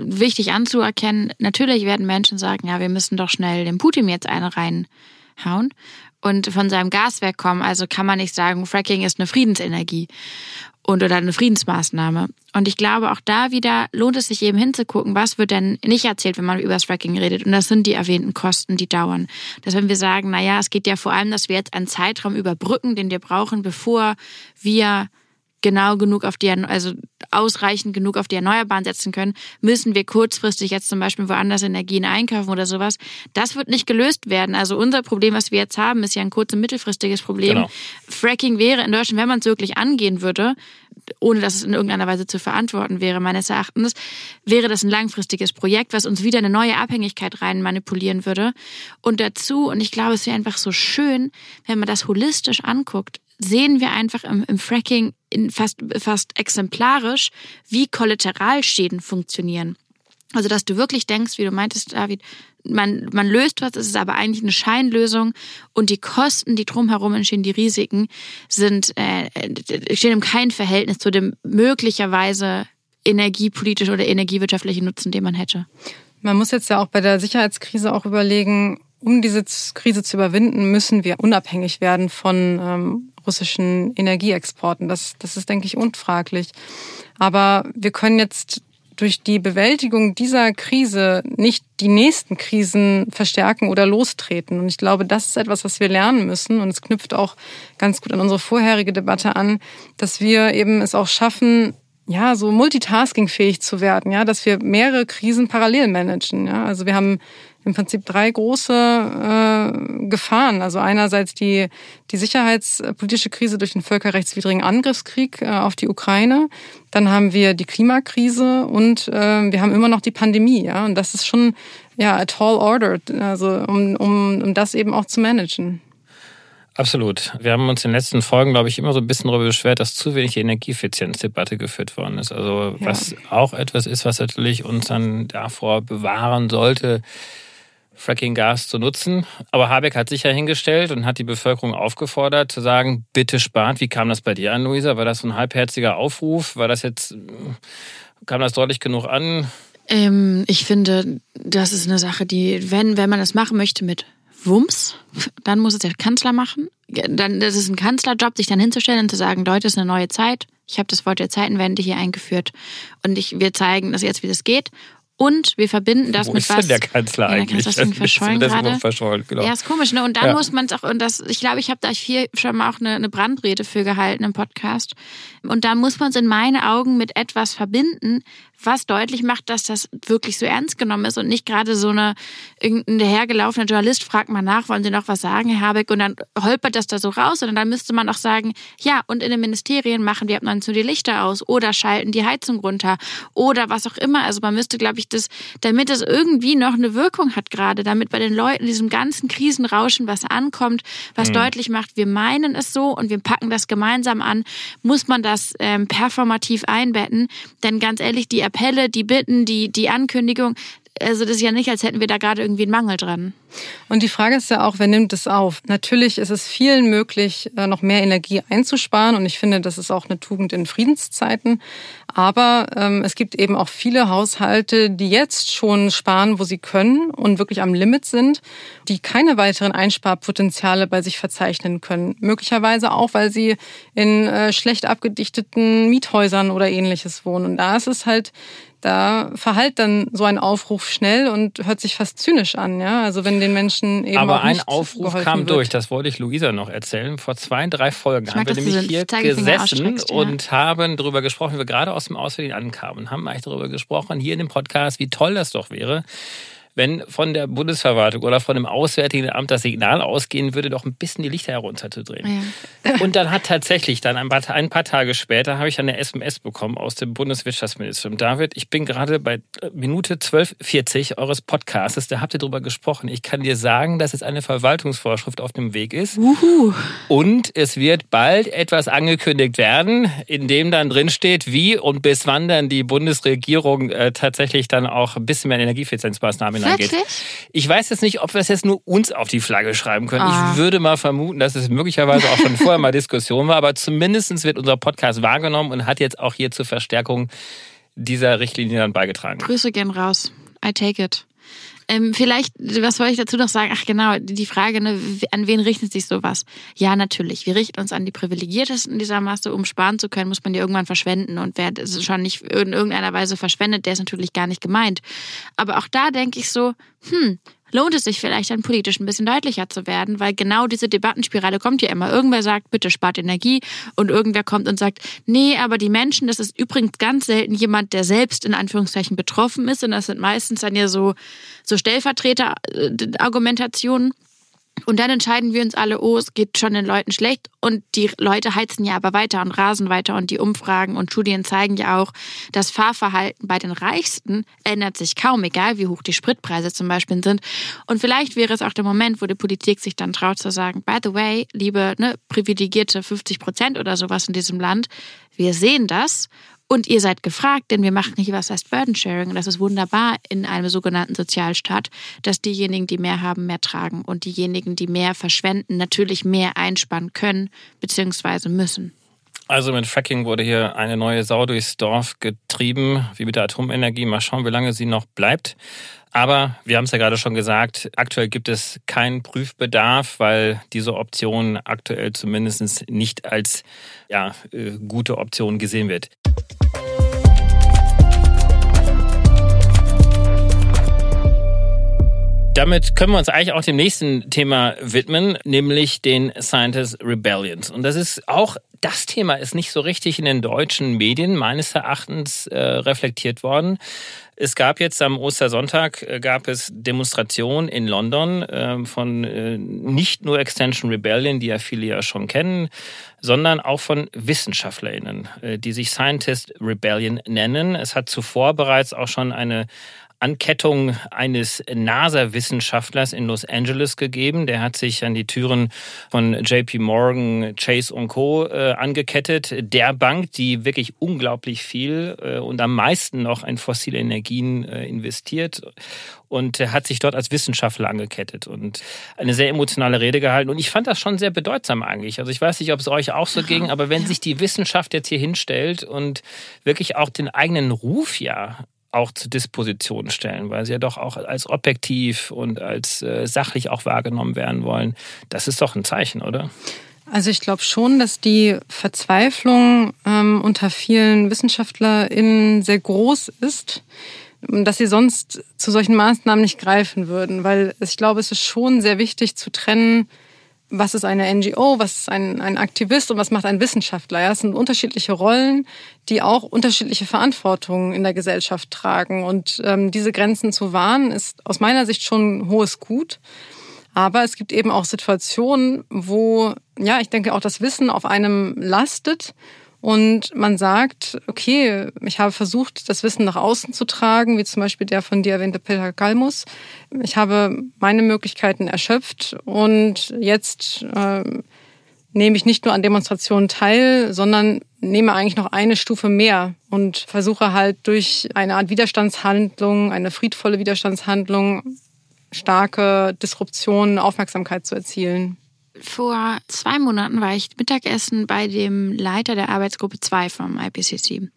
wichtig anzuerkennen, natürlich werden Menschen sagen, ja, wir müssen doch schnell den Putin jetzt einen reinhauen und von seinem Gaswerk kommen. Also kann man nicht sagen, Fracking ist eine Friedensenergie und oder eine Friedensmaßnahme. Und ich glaube, auch da wieder lohnt es sich eben hinzugucken, was wird denn nicht erzählt, wenn man über das Fracking redet. Und das sind die erwähnten Kosten, die dauern. Dass wenn wir sagen, na ja, es geht ja vor allem, dass wir jetzt einen Zeitraum überbrücken, den wir brauchen, bevor wir genau genug auf die, also ausreichend genug auf die Erneuerbaren setzen können, müssen wir kurzfristig jetzt zum Beispiel woanders Energien einkaufen oder sowas. Das wird nicht gelöst werden. Also unser Problem, was wir jetzt haben, ist ja ein kurz- und mittelfristiges Problem. Genau. Fracking wäre in Deutschland, wenn man es wirklich angehen würde, ohne dass es in irgendeiner Weise zu verantworten wäre, meines Erachtens, wäre das ein langfristiges Projekt, was uns wieder eine neue Abhängigkeit rein manipulieren würde. Und dazu, und ich glaube, es wäre einfach so schön, wenn man das holistisch anguckt, sehen wir einfach im, im Fracking in fast, fast exemplarisch, wie Kollateralschäden funktionieren. Also, dass du wirklich denkst, wie du meintest, David, man, man löst was, es ist aber eigentlich eine Scheinlösung und die Kosten, die drumherum entstehen, die Risiken, sind, äh, stehen im kein Verhältnis zu dem möglicherweise energiepolitischen oder energiewirtschaftlichen Nutzen, den man hätte. Man muss jetzt ja auch bei der Sicherheitskrise auch überlegen, um diese Krise zu überwinden, müssen wir unabhängig werden von ähm, russischen Energieexporten. Das, das ist, denke ich, unfraglich. Aber wir können jetzt durch die Bewältigung dieser Krise nicht die nächsten Krisen verstärken oder lostreten. Und ich glaube, das ist etwas, was wir lernen müssen. Und es knüpft auch ganz gut an unsere vorherige Debatte an, dass wir eben es auch schaffen, ja, so multitaskingfähig zu werden, ja, dass wir mehrere Krisen parallel managen. Ja. Also wir haben im Prinzip drei große äh, Gefahren. Also einerseits die, die sicherheitspolitische Krise durch den völkerrechtswidrigen Angriffskrieg äh, auf die Ukraine. Dann haben wir die Klimakrise und äh, wir haben immer noch die Pandemie. Ja? Und das ist schon ja, a tall order, also um, um, um das eben auch zu managen. Absolut. Wir haben uns in den letzten Folgen, glaube ich, immer so ein bisschen darüber beschwert, dass zu wenig Energieeffizienzdebatte geführt worden ist. Also ja. was auch etwas ist, was natürlich uns dann davor bewahren sollte, Fracking-Gas zu nutzen. Aber Habeck hat sich ja hingestellt und hat die Bevölkerung aufgefordert zu sagen, bitte spart. Wie kam das bei dir an, Luisa? War das so ein halbherziger Aufruf? War das jetzt, kam das deutlich genug an? Ähm, ich finde, das ist eine Sache, die, wenn, wenn man das machen möchte mit Wumms, dann muss es der Kanzler machen. Dann, das ist ein Kanzlerjob, sich dann hinzustellen und zu sagen, Leute, es ist eine neue Zeit. Ich habe das Wort der Zeitenwende hier eingeführt und ich, wir zeigen das jetzt, wie das geht. Und wir verbinden das Wo mit ist was. Denn der Kanzler ja, eigentlich? Der Kanzler ist verschollen das gerade. Verschollen, genau. Ja, ist komisch, ne? Und da Ja. muss man es auch, und das, ich glaube, ich habe da hier schon mal auch eine, eine Brandrede für gehalten im Podcast. Und da muss man es in meinen Augen mit etwas verbinden, was deutlich macht, dass das wirklich so ernst genommen ist und nicht gerade so eine irgendein dahergelaufener Journalist fragt mal nach, wollen Sie noch was sagen, Herr Habeck, und dann holpert das da so raus, sondern dann müsste man auch sagen, ja, und in den Ministerien machen wir ab 19 Uhr die Lichter aus oder schalten die Heizung runter oder was auch immer. Also man müsste, glaube ich, das, damit es irgendwie noch eine Wirkung hat gerade, damit bei den Leuten diesem ganzen Krisenrauschen was ankommt, was deutlich macht, wir meinen es so und wir packen das gemeinsam an, muss man das ähm, performativ einbetten. Denn ganz ehrlich, die Appelle, die Bitten, die, die Ankündigung, also das ist ja nicht, als hätten wir da gerade irgendwie einen Mangel dran. Und die Frage ist ja auch, wer nimmt es auf? Natürlich ist es vielen möglich, äh, noch mehr Energie einzusparen. Und ich finde, das ist auch eine Tugend in Friedenszeiten. Aber ähm, es gibt eben auch viele Haushalte, die jetzt schon sparen, wo sie können und wirklich am Limit sind, die keine weiteren Einsparpotenziale bei sich verzeichnen können. Möglicherweise auch, weil sie in äh, schlecht abgedichteten Miethäusern oder ähnliches wohnen. Und da ist es halt da verhallt dann so ein Aufruf schnell und hört sich fast zynisch an, ja. Also wenn den Menschen eben Aber auch ein nicht Aufruf kam wird. durch, das wollte ich Luisa noch erzählen. Vor zwei, drei Folgen Ich haben mag, wir nämlich hier gesessen ausstreckst, ja. und haben darüber gesprochen, wie wir gerade aus dem Auswärtigen ankamen, haben eigentlich darüber gesprochen, hier in dem Podcast, wie toll das doch wäre, wenn von der Bundesverwaltung oder von dem Auswärtigen Amt das Signal ausgehen würde, doch ein bisschen die Lichter herunterzudrehen. Und dann hat tatsächlich dann ein paar, ein paar Tage später habe ich eine SMS bekommen aus dem Bundeswirtschaftsministerium. David, ich bin gerade bei äh, Minute 12.40 eures Podcasts. Da habt ihr drüber gesprochen. Ich kann dir sagen, dass es eine Verwaltungsvorschrift auf dem Weg ist. Uhu. Und es wird bald etwas angekündigt werden, in dem dann drin steht, wie und bis wann dann die Bundesregierung äh, tatsächlich dann auch ein bisschen mehr Energieeffizienzmaßnahmen angeht. Wirklich? Ich weiß jetzt nicht, ob wir es jetzt nur uns auf die Flagge schreiben können. Ah. Ich würde mal vermuten, dass es möglicherweise auch schon vorher mal [LAUGHS] Diskussion war, aber zumindest wird unser Podcast wahrgenommen und hat jetzt auch hier zur Verstärkung dieser Richtlinie dann beigetragen. Grüße gehen raus. I take it. Ähm, vielleicht, was wollte ich dazu noch sagen? Ach genau, die Frage, ne, an wen richtet sich sowas? Ja, natürlich. Wir richten uns an die Privilegiertesten dieser Masse. Um sparen zu können, muss man die irgendwann verschwenden. Und wer das schon nicht in irgendeiner Weise verschwendet, der ist natürlich gar nicht gemeint. Aber auch da denke ich so, hm, lohnt es sich vielleicht dann politisch ein bisschen deutlicher zu werden, weil genau diese Debattenspirale kommt ja immer. Irgendwer sagt, bitte spart Energie und irgendwer kommt und sagt, nee, aber die Menschen, das ist übrigens ganz selten jemand, der selbst in Anführungszeichen betroffen ist und das sind meistens dann ja so, so Stellvertreter-Argumentationen. Und dann entscheiden wir uns alle, oh, es geht schon den Leuten schlecht. Und die Leute heizen ja aber weiter und rasen weiter. Und die Umfragen und Studien zeigen ja auch, das Fahrverhalten bei den Reichsten ändert sich kaum, egal wie hoch die Spritpreise zum Beispiel sind. Und vielleicht wäre es auch der Moment, wo die Politik sich dann traut zu sagen, by the way, liebe ne, privilegierte 50 Prozent oder sowas in diesem Land, wir sehen das und ihr seid gefragt, denn wir machen hier was heißt Burden Sharing. Und das ist wunderbar in einem sogenannten Sozialstaat, dass diejenigen, die mehr haben, mehr tragen und diejenigen, die mehr verschwenden, natürlich mehr einsparen können bzw. müssen. Also mit Fracking wurde hier eine neue Sau durchs Dorf getrieben, wie mit der Atomenergie. Mal schauen, wie lange sie noch bleibt. Aber wir haben es ja gerade schon gesagt, aktuell gibt es keinen Prüfbedarf, weil diese Option aktuell zumindest nicht als ja, äh, gute Option gesehen wird. Damit können wir uns eigentlich auch dem nächsten Thema widmen, nämlich den Scientist Rebellions. Und das ist auch, das Thema ist nicht so richtig in den deutschen Medien meines Erachtens äh, reflektiert worden. Es gab jetzt am Ostersonntag äh, gab es Demonstrationen in London äh, von äh, nicht nur Extension Rebellion, die ja viele ja schon kennen, sondern auch von WissenschaftlerInnen, äh, die sich Scientist Rebellion nennen. Es hat zuvor bereits auch schon eine Ankettung eines NASA-Wissenschaftlers in Los Angeles gegeben. Der hat sich an die Türen von JP Morgan, Chase und Co. Äh, angekettet. Der Bank, die wirklich unglaublich viel äh, und am meisten noch in fossile Energien äh, investiert und hat sich dort als Wissenschaftler angekettet und eine sehr emotionale Rede gehalten. Und ich fand das schon sehr bedeutsam eigentlich. Also ich weiß nicht, ob es euch auch so [LAUGHS] ging, aber wenn sich die Wissenschaft jetzt hier hinstellt und wirklich auch den eigenen Ruf ja auch zur Disposition stellen, weil sie ja doch auch als objektiv und als äh, sachlich auch wahrgenommen werden wollen. Das ist doch ein Zeichen, oder? Also ich glaube schon, dass die Verzweiflung ähm, unter vielen WissenschaftlerInnen sehr groß ist, dass sie sonst zu solchen Maßnahmen nicht greifen würden, weil ich glaube, es ist schon sehr wichtig zu trennen, was ist eine NGO, was ist ein, ein Aktivist und was macht ein Wissenschaftler. Ja, es sind unterschiedliche Rollen, die auch unterschiedliche Verantwortungen in der Gesellschaft tragen. Und ähm, diese Grenzen zu wahren, ist aus meiner Sicht schon ein hohes Gut. Aber es gibt eben auch Situationen, wo, ja, ich denke, auch das Wissen auf einem lastet und man sagt, okay, ich habe versucht, das Wissen nach außen zu tragen, wie zum Beispiel der von dir erwähnte Peter Kalmus. Ich habe meine Möglichkeiten erschöpft und jetzt äh, nehme ich nicht nur an Demonstrationen teil, sondern nehme eigentlich noch eine Stufe mehr und versuche halt durch eine Art Widerstandshandlung, eine friedvolle Widerstandshandlung, starke Disruption, Aufmerksamkeit zu erzielen. Vor zwei Monaten war ich Mittagessen bei dem Leiter der Arbeitsgruppe 2 vom IPCC,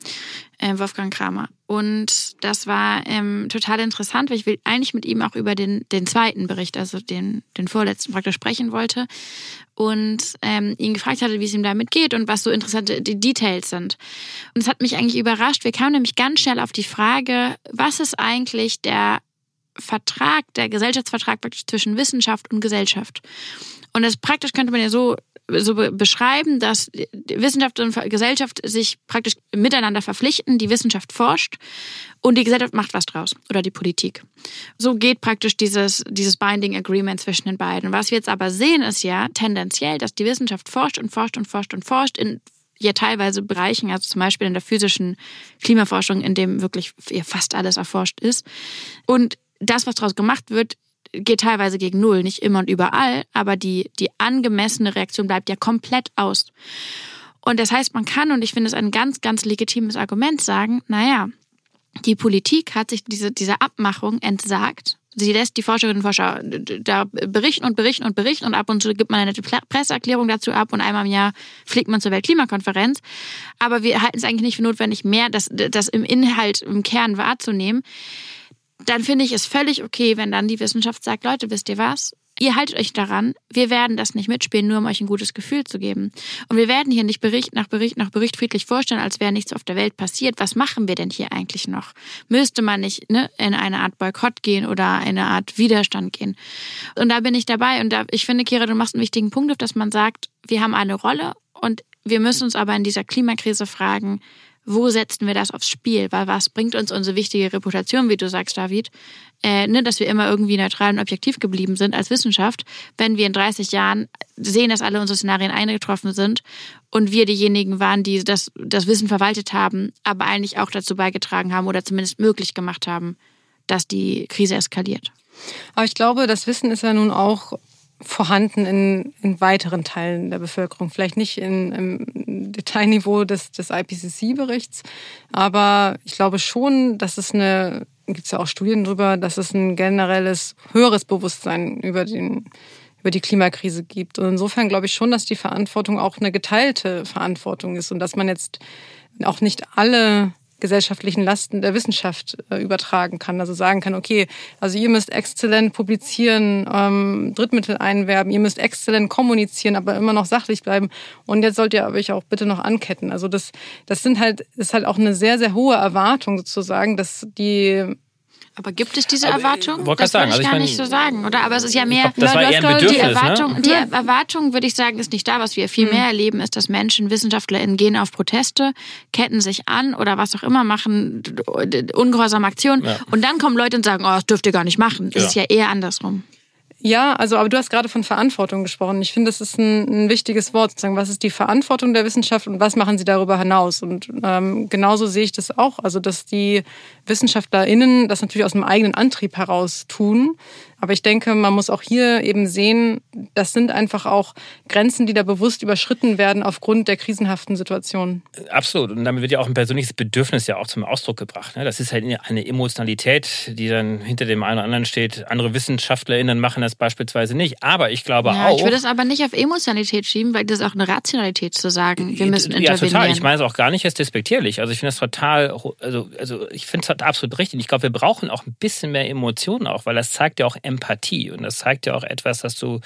äh, Wolfgang Kramer. Und das war ähm, total interessant, weil ich will eigentlich mit ihm auch über den, den zweiten Bericht, also den, den vorletzten praktisch sprechen wollte. Und ähm, ihn gefragt hatte, wie es ihm damit geht und was so interessante die Details sind. Und es hat mich eigentlich überrascht. Wir kamen nämlich ganz schnell auf die Frage, was ist eigentlich der Vertrag, der Gesellschaftsvertrag praktisch zwischen Wissenschaft und Gesellschaft. Und das praktisch könnte man ja so so beschreiben, dass Wissenschaft und Gesellschaft sich praktisch miteinander verpflichten, die Wissenschaft forscht und die Gesellschaft macht was draus oder die Politik. So geht praktisch dieses, dieses Binding Agreement zwischen den beiden. Was wir jetzt aber sehen, ist ja tendenziell, dass die Wissenschaft forscht und forscht und forscht und forscht in ja teilweise Bereichen, also zum Beispiel in der physischen Klimaforschung, in dem wirklich fast alles erforscht ist. Und das, was daraus gemacht wird, geht teilweise gegen Null, nicht immer und überall, aber die, die angemessene Reaktion bleibt ja komplett aus. Und das heißt, man kann, und ich finde es ein ganz, ganz legitimes Argument, sagen, naja, die Politik hat sich diese, diese Abmachung entsagt. Sie lässt die Forscherinnen und Forscher da berichten und berichten und berichten und ab und zu gibt man eine Presseerklärung dazu ab und einmal im Jahr fliegt man zur Weltklimakonferenz. Aber wir halten es eigentlich nicht für notwendig, mehr das, das im Inhalt, im Kern wahrzunehmen dann finde ich es völlig okay, wenn dann die Wissenschaft sagt, Leute, wisst ihr was? Ihr haltet euch daran, wir werden das nicht mitspielen, nur um euch ein gutes Gefühl zu geben. Und wir werden hier nicht Bericht nach Bericht nach Bericht friedlich vorstellen, als wäre nichts auf der Welt passiert. Was machen wir denn hier eigentlich noch? Müsste man nicht ne, in eine Art Boykott gehen oder eine Art Widerstand gehen? Und da bin ich dabei. Und da, ich finde, Kira, du machst einen wichtigen Punkt dass man sagt, wir haben eine Rolle und wir müssen uns aber in dieser Klimakrise fragen, wo setzen wir das aufs Spiel? Weil was bringt uns unsere wichtige Reputation, wie du sagst, David, äh, ne, dass wir immer irgendwie neutral und objektiv geblieben sind als Wissenschaft, wenn wir in 30 Jahren sehen, dass alle unsere Szenarien eingetroffen sind und wir diejenigen waren, die das, das Wissen verwaltet haben, aber eigentlich auch dazu beigetragen haben oder zumindest möglich gemacht haben, dass die Krise eskaliert. Aber ich glaube, das Wissen ist ja nun auch vorhanden in, in weiteren Teilen der Bevölkerung. Vielleicht nicht in, im Detailniveau des, des IPCC-Berichts, aber ich glaube schon, dass es eine, gibt es ja auch Studien drüber, dass es ein generelles höheres Bewusstsein über den über die Klimakrise gibt. Und insofern glaube ich schon, dass die Verantwortung auch eine geteilte Verantwortung ist und dass man jetzt auch nicht alle gesellschaftlichen Lasten der Wissenschaft äh, übertragen kann. Also sagen kann, okay, also ihr müsst exzellent publizieren, ähm, Drittmittel einwerben, ihr müsst exzellent kommunizieren, aber immer noch sachlich bleiben. Und jetzt sollt ihr euch auch bitte noch anketten. Also das, das sind halt, ist halt auch eine sehr, sehr hohe Erwartung sozusagen, dass die Aber gibt es diese Erwartung? wollte das sagen, würde ich also gar ich nicht so sagen, oder? Aber es ist ja mehr. ein gerade die Bedürfnis, Erwartung, ne? die Erwartung, würde ich sagen, ist nicht da. Was wir viel Hm. mehr erleben, ist, dass Menschen, WissenschaftlerInnen gehen auf Proteste, ketten sich an oder was auch immer, machen ungehorsame Aktionen. Ja. Und dann kommen Leute und sagen, oh, das dürft ihr gar nicht machen. Das Ja. ist ja eher andersrum. Ja, also aber du hast gerade von Verantwortung gesprochen. Ich finde, das ist ein, ein wichtiges Wort. Sozusagen, was ist die Verantwortung der Wissenschaft und was machen sie darüber hinaus? Und ähm, genauso sehe ich das auch. Also dass die WissenschaftlerInnen das natürlich aus dem eigenen Antrieb heraus tun. Aber ich denke, man muss auch hier eben sehen, das sind einfach auch Grenzen, die da bewusst überschritten werden aufgrund der krisenhaften Situation. Absolut. Und damit wird ja auch ein persönliches Bedürfnis ja auch zum Ausdruck gebracht. ne? Das ist halt eine Emotionalität, die dann hinter dem einen oder anderen steht. Andere WissenschaftlerInnen machen das beispielsweise nicht. Aber ich glaube Ja, auch. ich würde es aber nicht auf Emotionalität schieben, weil das ist auch eine Rationalität zu sagen, wir müssen Ja, intervenieren. total. Ich meine es auch gar nicht jetzt despektierlich. Also ich finde das total, also, also ich finde es absolut richtig. Ich glaube, wir brauchen auch ein bisschen mehr Emotionen auch, weil das zeigt ja auch Empathie. Und das zeigt ja auch etwas, dass du,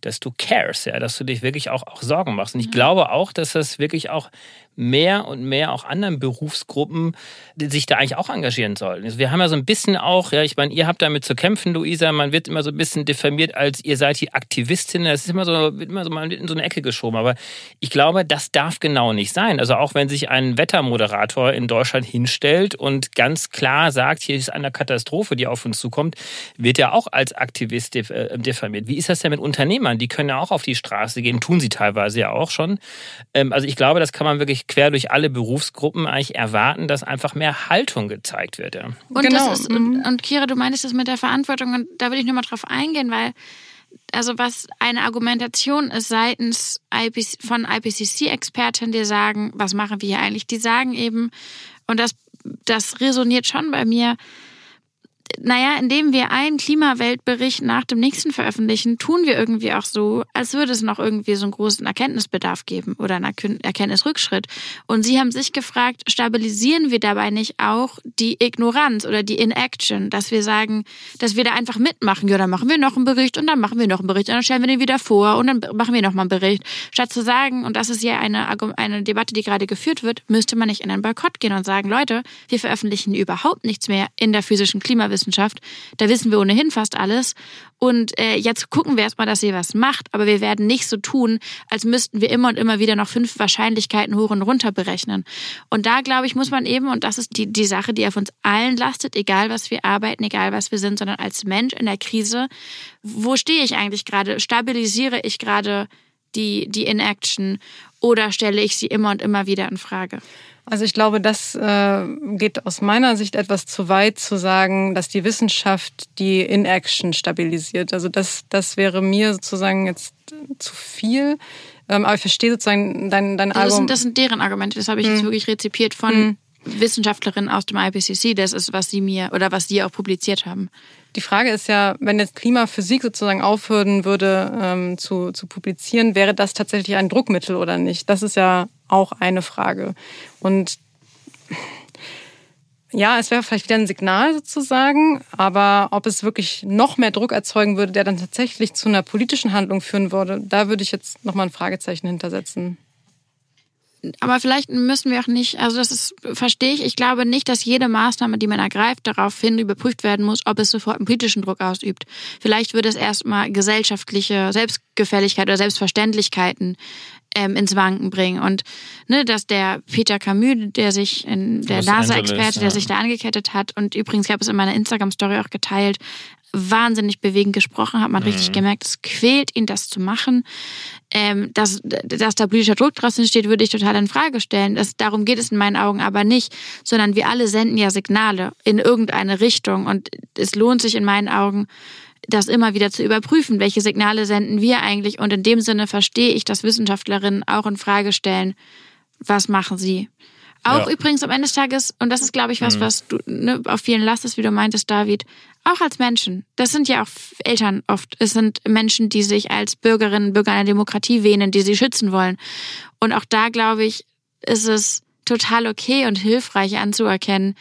dass du cares, ja, dass du dich wirklich auch, auch Sorgen machst. Und ich glaube auch, dass das wirklich auch mehr und mehr auch anderen Berufsgruppen sich da eigentlich auch engagieren sollten. Also wir haben ja so ein bisschen auch, ja, ich meine, ihr habt damit zu kämpfen, Luisa, man wird immer so ein bisschen diffamiert als ihr seid die Aktivistin, das ist immer so, wird immer so mal in so eine Ecke geschoben, aber ich glaube, das darf genau nicht sein. Also auch wenn sich ein Wettermoderator in Deutschland hinstellt und ganz klar sagt, hier ist eine Katastrophe, die auf uns zukommt, wird er auch als Aktivist äh, diffamiert. Wie ist das denn mit Unternehmern? Die können ja auch auf die Straße gehen, tun sie teilweise ja auch schon. Ähm, Also ich glaube, das kann man wirklich quer durch alle Berufsgruppen eigentlich erwarten, dass einfach mehr Haltung gezeigt wird. Ja. Und, Genau, das ist, und, und Kira, du meintest das mit der Verantwortung und da will ich nochmal drauf eingehen, weil also was eine Argumentation ist seitens IPC, von IPCC-Experten, die sagen, was machen wir hier eigentlich? Die sagen eben, und das, das resoniert schon bei mir, naja, indem wir einen Klimaweltbericht nach dem nächsten veröffentlichen, tun wir irgendwie auch so, als würde es noch irgendwie so einen großen Erkenntnisbedarf geben oder einen Erken- Erkenntnisrückschritt. Und Sie haben sich gefragt, stabilisieren wir dabei nicht auch die Ignoranz oder die Inaction, dass wir sagen, dass wir da einfach mitmachen. Ja, dann machen wir noch einen Bericht und dann machen wir noch einen Bericht und dann stellen wir den wieder vor und dann machen wir noch mal einen Bericht. Statt zu sagen, und das ist ja eine, eine Debatte, die gerade geführt wird, müsste man nicht in einen Boykott gehen und sagen, Leute, wir veröffentlichen überhaupt nichts mehr in der physischen Klimawissenschaft. Da wissen wir ohnehin fast alles. Und äh, jetzt gucken wir erstmal, dass ihr was macht, aber wir werden nicht so tun, als müssten wir immer und immer wieder noch fünf Wahrscheinlichkeiten hoch und runter berechnen. Und da, glaube ich, muss man eben, und das ist die, die Sache, die auf uns allen lastet, egal was wir arbeiten, egal was wir sind, sondern als Mensch in der Krise, wo stehe ich eigentlich gerade? Stabilisiere ich gerade die, die Inaction oder stelle ich sie immer und immer wieder in Frage? Also ich glaube, das äh, geht aus meiner Sicht etwas zu weit zu sagen, dass die Wissenschaft die Inaction stabilisiert. Also das, das wäre mir sozusagen jetzt zu viel. Ähm, aber ich verstehe sozusagen dein, dein Das, sind, Argument. das sind deren Argumente. Das habe ich jetzt wirklich rezipiert von Wissenschaftlerinnen aus dem IPCC. Das ist, was sie mir oder was sie auch publiziert haben. Die Frage ist ja, wenn jetzt Klimaphysik sozusagen aufhören würde ähm, zu, zu publizieren, wäre das tatsächlich ein Druckmittel oder nicht? Das ist ja auch eine Frage. Und ja, es wäre vielleicht wieder ein Signal sozusagen, aber ob es wirklich noch mehr Druck erzeugen würde, der dann tatsächlich zu einer politischen Handlung führen würde, da würde ich jetzt nochmal ein Fragezeichen hintersetzen. Aber vielleicht müssen wir auch nicht, also das ist, verstehe ich, ich glaube nicht, dass jede Maßnahme, die man ergreift, daraufhin überprüft werden muss, ob es sofort einen politischen Druck ausübt. Vielleicht wird es erstmal gesellschaftliche Selbstgefälligkeit oder Selbstverständlichkeiten ähm, ins Wanken bringen. Und ne, dass der Peter Camus, der sich, in, der NASA-Experte, der ja. sich da angekettet hat, und übrigens, ich habe es in meiner Instagram-Story auch geteilt, wahnsinnig bewegend gesprochen, hat man richtig gemerkt, es quält ihn, das zu machen. Ähm, dass, dass da politischer Druck draußen steht, würde ich total in Frage stellen. Das, darum geht es in meinen Augen aber nicht, sondern wir alle senden ja Signale in irgendeine Richtung und es lohnt sich in meinen Augen, das immer wieder zu überprüfen, welche Signale senden wir eigentlich und in dem Sinne verstehe ich, dass Wissenschaftlerinnen auch in Frage stellen, was machen sie. Auch Ja. übrigens am Ende des Tages, und das ist, glaube ich, was, was du ne, auf vielen lastest, wie du meintest, David, auch als Menschen. Das sind ja auch Eltern oft. Es sind Menschen, die sich als Bürgerinnen und Bürger einer Demokratie wähnen, die sie schützen wollen. Und auch da, glaube ich, ist es total okay und hilfreich anzuerkennen,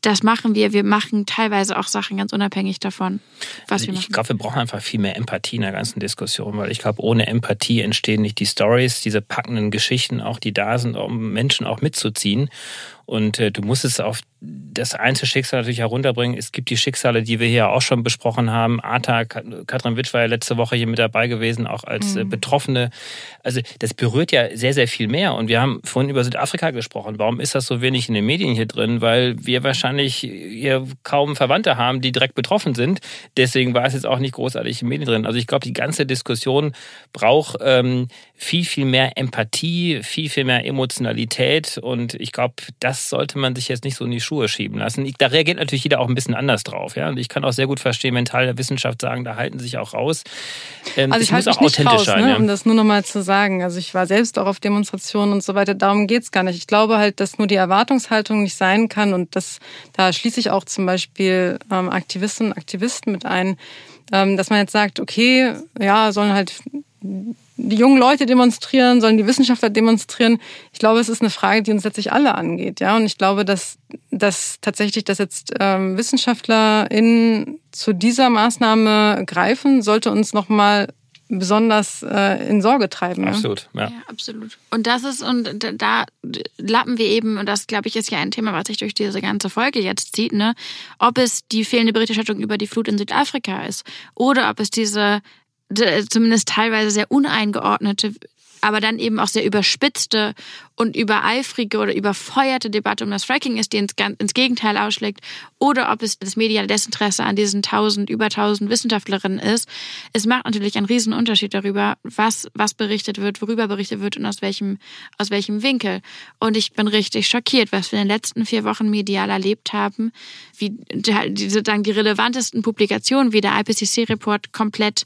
das machen wir. Wir machen teilweise auch Sachen ganz unabhängig davon, was wir Ich machen. glaube, wir brauchen einfach viel mehr Empathie in der ganzen Diskussion, weil ich glaube, ohne Empathie entstehen nicht die Stories, diese packenden Geschichten auch, die da sind, um Menschen auch mitzuziehen. Und äh, du musst es auf das Einzelschicksal natürlich herunterbringen. Es gibt die Schicksale, die wir hier auch schon besprochen haben. Arta, Katrin Witsch war ja letzte Woche hier mit dabei gewesen, auch als äh, mhm. Betroffene. Also das berührt ja sehr, sehr viel mehr. Und wir haben vorhin über Südafrika gesprochen. Warum ist das so wenig in den Medien hier drin? Weil wir wahrscheinlich hier kaum Verwandte haben, die direkt betroffen sind. Deswegen war es jetzt auch nicht großartig in den Medien drin. Also ich glaube, die ganze Diskussion braucht ähm, viel, viel mehr Empathie, viel, viel mehr Emotionalität. Und ich glaube, das sollte man sich jetzt nicht so in die Schuhe schieben lassen. Da reagiert natürlich jeder auch ein bisschen anders drauf. Ja? Und ich kann auch sehr gut verstehen, mental der Wissenschaft sagen, da halten sie sich auch raus. Ähm, also ich halte mich auch nicht raus, sein, ne? ja? um das nur nochmal zu sagen. Also ich war selbst auch auf Demonstrationen und so weiter. Darum geht's gar nicht. Ich glaube halt, dass nur die Erwartungshaltung nicht sein kann. Und das, da schließe ich auch zum Beispiel ähm, Aktivistinnen und Aktivisten mit ein, ähm, dass man jetzt sagt, okay, ja, sollen halt die jungen Leute demonstrieren, sollen die Wissenschaftler demonstrieren. Ich glaube, es ist eine Frage, die uns letztlich alle angeht. Ja, und ich glaube, dass, dass tatsächlich, dass jetzt ähm, WissenschaftlerInnen zu dieser Maßnahme greifen, sollte uns nochmal besonders äh, in Sorge treiben. Absolut, ja. ja. absolut. Und das ist, und da lappen wir eben, und das, glaube ich, ist ja ein Thema, was sich durch diese ganze Folge jetzt zieht, ne? ob es die fehlende Berichterstattung über die Flut in Südafrika ist oder ob es diese zumindest teilweise sehr uneingeordnete, aber dann eben auch sehr überspitzte und übereifrige oder überfeuerte Debatte um das Fracking ist, die ins, ins Gegenteil ausschlägt, oder ob es das mediale Desinteresse an diesen tausend, über tausend Wissenschaftlerinnen ist. Es macht natürlich einen riesen Unterschied darüber, was, was berichtet wird, worüber berichtet wird und aus welchem, aus welchem Winkel. Und ich bin richtig schockiert, was wir in den letzten vier Wochen medial erlebt haben, wie die, sozusagen die relevantesten Publikationen wie der IPCC-Report komplett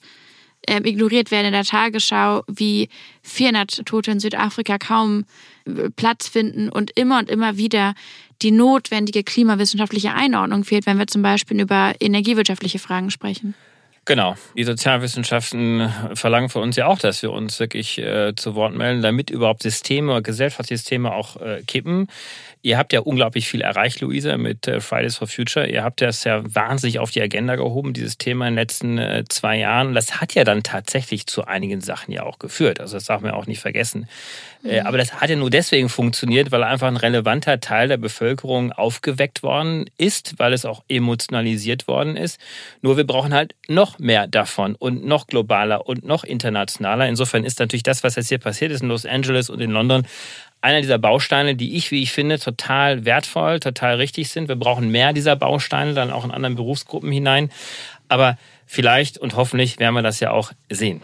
äh, ignoriert werden in der Tagesschau, wie 400 Tote in Südafrika kaum äh, Platz finden und immer und immer wieder die notwendige klimawissenschaftliche Einordnung fehlt, wenn wir zum Beispiel über energiewirtschaftliche Fragen sprechen. Genau. Die Sozialwissenschaften verlangen von uns ja auch, dass wir uns wirklich äh, zu Wort melden, damit überhaupt Systeme, Gesellschaftssysteme auch äh, kippen. Ihr habt ja unglaublich viel erreicht, Luisa, mit äh, Fridays for Future. Ihr habt das ja wahnsinnig auf die Agenda gehoben, dieses Thema in den letzten äh, zwei Jahren. Das hat ja dann tatsächlich zu einigen Sachen ja auch geführt. Also das darf man auch nicht vergessen. Äh, mhm. Aber das hat ja nur deswegen funktioniert, weil einfach ein relevanter Teil der Bevölkerung aufgeweckt worden ist, weil es auch emotionalisiert worden ist. Nur wir brauchen halt noch mehr davon und noch globaler und noch internationaler. Insofern ist natürlich das, was jetzt hier passiert ist in Los Angeles und in London, einer dieser Bausteine, die ich, wie ich finde, total wertvoll, total richtig sind. Wir brauchen mehr dieser Bausteine, dann auch in anderen Berufsgruppen hinein. Aber vielleicht und hoffentlich werden wir das ja auch sehen.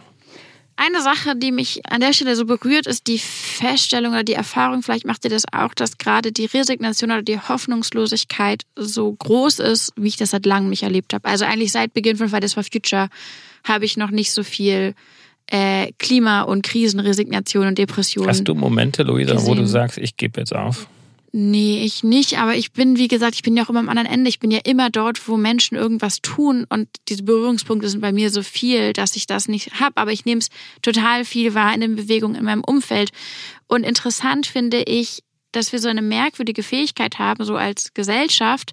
Eine Sache, die mich an der Stelle so berührt, ist die Feststellung oder die Erfahrung, vielleicht macht ihr das auch, dass gerade die Resignation oder die Hoffnungslosigkeit so groß ist, wie ich das seit langem nicht erlebt habe. Also eigentlich seit Beginn von Fridays for Future habe ich noch nicht so viel äh, Klima- und Krisenresignation und Depression. Hast du Momente, Luisa, gesehen. wo du sagst, ich gebe jetzt auf? Nee, ich nicht, aber ich bin, wie gesagt, ich bin ja auch immer am anderen Ende. Ich bin ja immer dort, wo Menschen irgendwas tun und diese Berührungspunkte sind bei mir so viel, dass ich das nicht habe. Aber ich nehme es total viel wahr in den Bewegungen in meinem Umfeld. Und interessant finde ich, dass wir so eine merkwürdige Fähigkeit haben, so als Gesellschaft,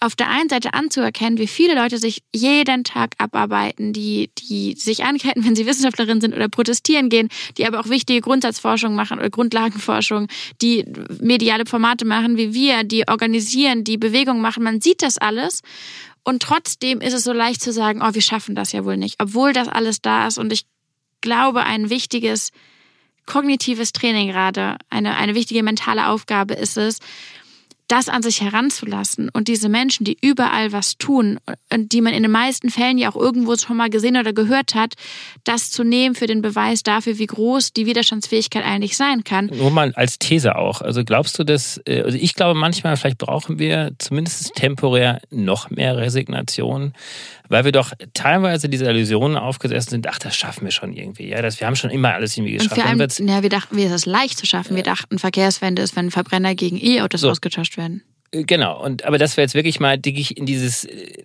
auf der einen Seite anzuerkennen, wie viele Leute sich jeden Tag abarbeiten, die, die sich ankreiden, wenn sie Wissenschaftlerin sind oder protestieren gehen, die aber auch wichtige Grundsatzforschung machen oder Grundlagenforschung, die mediale Formate machen wie wir, die organisieren, die Bewegung machen. Man sieht das alles. Und trotzdem ist es so leicht zu sagen, oh, wir schaffen das ja wohl nicht, obwohl das alles da ist. Und ich glaube, ein wichtiges kognitives Training gerade, eine, eine wichtige mentale Aufgabe ist es, das an sich heranzulassen und diese Menschen, die überall was tun und die man in den meisten Fällen ja auch irgendwo schon mal gesehen oder gehört hat, das zu nehmen für den Beweis dafür, wie groß die Widerstandsfähigkeit eigentlich sein kann. Nur mal als These auch. Also glaubst du, dass, äh, also ich glaube manchmal, vielleicht brauchen wir zumindest temporär noch mehr Resignation, weil wir doch teilweise diese Illusionen aufgesessen sind, ach, das schaffen wir schon irgendwie. Ja, das, wir haben schon immer alles irgendwie geschafft. Und vor allem, ja, wir dachten, es ist leicht zu schaffen. Wir dachten, Verkehrswende ist, wenn Verbrenner gegen E-Autos so. ausgetauscht werden. Äh, genau, und aber dass wir jetzt wirklich mal in dieses äh,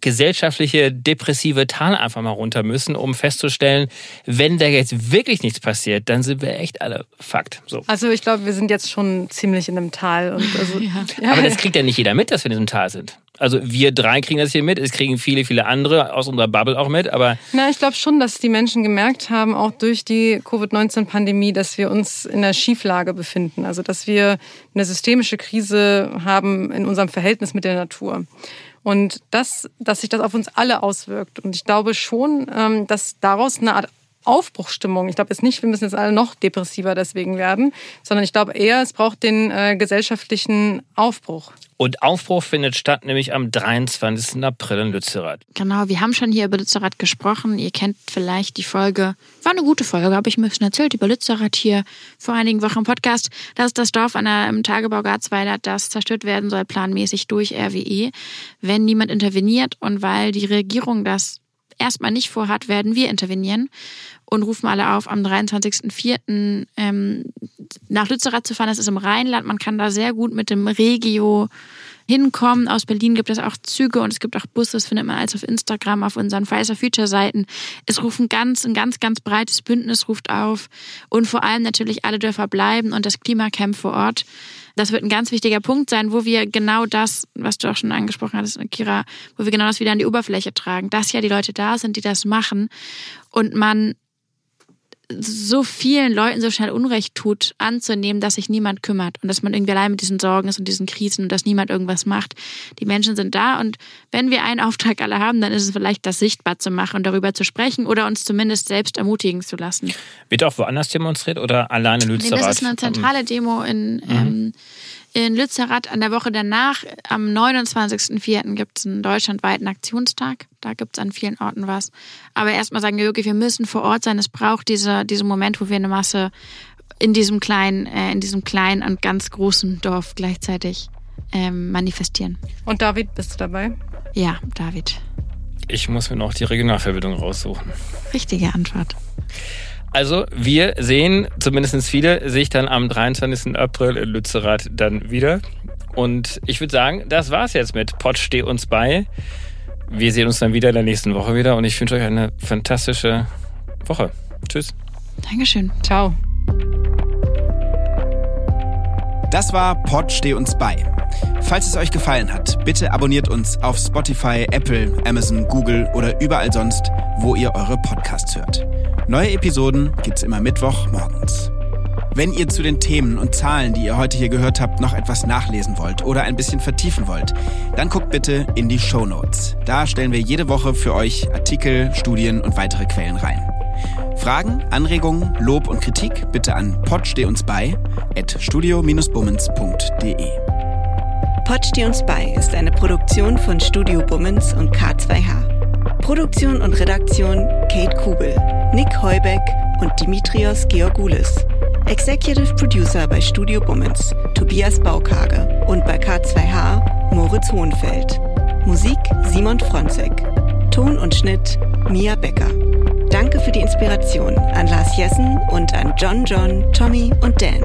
gesellschaftliche depressive Tal einfach mal runter müssen, um festzustellen, wenn da jetzt wirklich nichts passiert, dann sind wir echt alle Fakt. So. Also ich glaube, wir sind jetzt schon ziemlich in einem Tal. Und also, [LAUGHS] ja. Ja, aber das kriegt ja nicht jeder mit, dass wir in diesem Tal sind. Also wir drei kriegen das hier mit, es kriegen viele, viele andere aus unserer Bubble auch mit, aber... Na, ich glaube schon, dass die Menschen gemerkt haben, auch durch die Covid-19-Pandemie, dass wir uns in einer Schieflage befinden. Also dass wir eine systemische Krise haben in unserem Verhältnis mit der Natur. Und das, dass sich das auf uns alle auswirkt. Und ich glaube schon, ähm, dass daraus eine Art Aufbruchstimmung. Ich glaube jetzt nicht, wir müssen jetzt alle noch depressiver deswegen werden, sondern ich glaube eher, es braucht den äh, gesellschaftlichen Aufbruch. Und Aufbruch findet statt, nämlich am 23. April in Lützerath. Genau, wir haben schon hier über Lützerath gesprochen. Ihr kennt vielleicht die Folge, war eine gute Folge, habe ich ein bisschen erzählt, über Lützerath hier vor einigen Wochen im Podcast. Das ist das Dorf an der, im Tagebau Garzweiler, das zerstört werden soll, planmäßig durch RWE, wenn niemand interveniert und weil die Regierung das erstmal nicht vorhat, werden wir intervenieren und rufen alle auf, am 23.04. Ähm, nach Lützerath zu fahren. Das ist im Rheinland. Man kann da sehr gut mit dem Regio hinkommen. Aus Berlin gibt es auch Züge und es gibt auch Busse. Das findet man alles auf Instagram, auf unseren Pfizer Future Seiten. Es ruft ein ganz, ein ganz, ganz breites Bündnis ruft auf und vor allem natürlich alle Dörfer bleiben und das Klimacamp vor Ort. Das wird ein ganz wichtiger Punkt sein, wo wir genau das, was du auch schon angesprochen hattest, Kira, wo wir genau das wieder an die Oberfläche tragen, dass ja die Leute da sind, die das machen und man so vielen Leuten so schnell Unrecht tut, anzunehmen, dass sich niemand kümmert und dass man irgendwie allein mit diesen Sorgen ist und diesen Krisen und dass niemand irgendwas macht. Die Menschen sind da und wenn wir einen Auftrag alle haben, dann ist es vielleicht, das sichtbar zu machen und darüber zu sprechen oder uns zumindest selbst ermutigen zu lassen. Wird auch woanders demonstriert oder alleine in Lützerath? Nee, das ist eine zentrale Demo in, mhm. ähm, in Lützerath an der Woche danach, am 29.04. gibt es einen deutschlandweiten Aktionstag. Da gibt es an vielen Orten was. Aber erstmal sagen wir wirklich, wir müssen vor Ort sein. Es braucht diese, diesen Moment, wo wir eine Masse in diesem kleinen, äh, in diesem kleinen und ganz großen Dorf gleichzeitig ähm, manifestieren. Und David, bist du dabei? Ja, David. Ich muss mir noch die Regionalverbindung raussuchen. Richtige Antwort. Also wir sehen, zumindest viele, sich dann am 23. April in Lützerath dann wieder. Und ich würde sagen, das war's jetzt mit Pott steh uns bei. Wir sehen uns dann wieder in der nächsten Woche wieder und ich wünsche euch eine fantastische Woche. Tschüss. Dankeschön. Ciao. Das war Pod Steh uns bei. Falls es euch gefallen hat, bitte abonniert uns auf Spotify, Apple, Amazon, Google oder überall sonst, wo ihr eure Podcasts hört. Neue Episoden gibt's immer Mittwoch morgens. Wenn ihr zu den Themen und Zahlen, die ihr heute hier gehört habt, noch etwas nachlesen wollt oder ein bisschen vertiefen wollt, dann guckt bitte in die Show Notes. Da stellen wir jede Woche für euch Artikel, Studien und weitere Quellen rein. Fragen, Anregungen, Lob und Kritik bitte an potsteh uns bei at studio-bummens.de. Pod uns bei ist eine Produktion von Studio Bummens und K2H. Produktion und Redaktion Kate Kubel, Nick Heubeck und Dimitrios Georgoulis. Executive Producer bei Studio Bummens, Tobias Baukage und bei K2H Moritz Hohenfeld. Musik Simon Fronzek. Ton und Schnitt Mia Becker. Danke für die Inspiration an Lars Jessen und an John John, Tommy und Dan.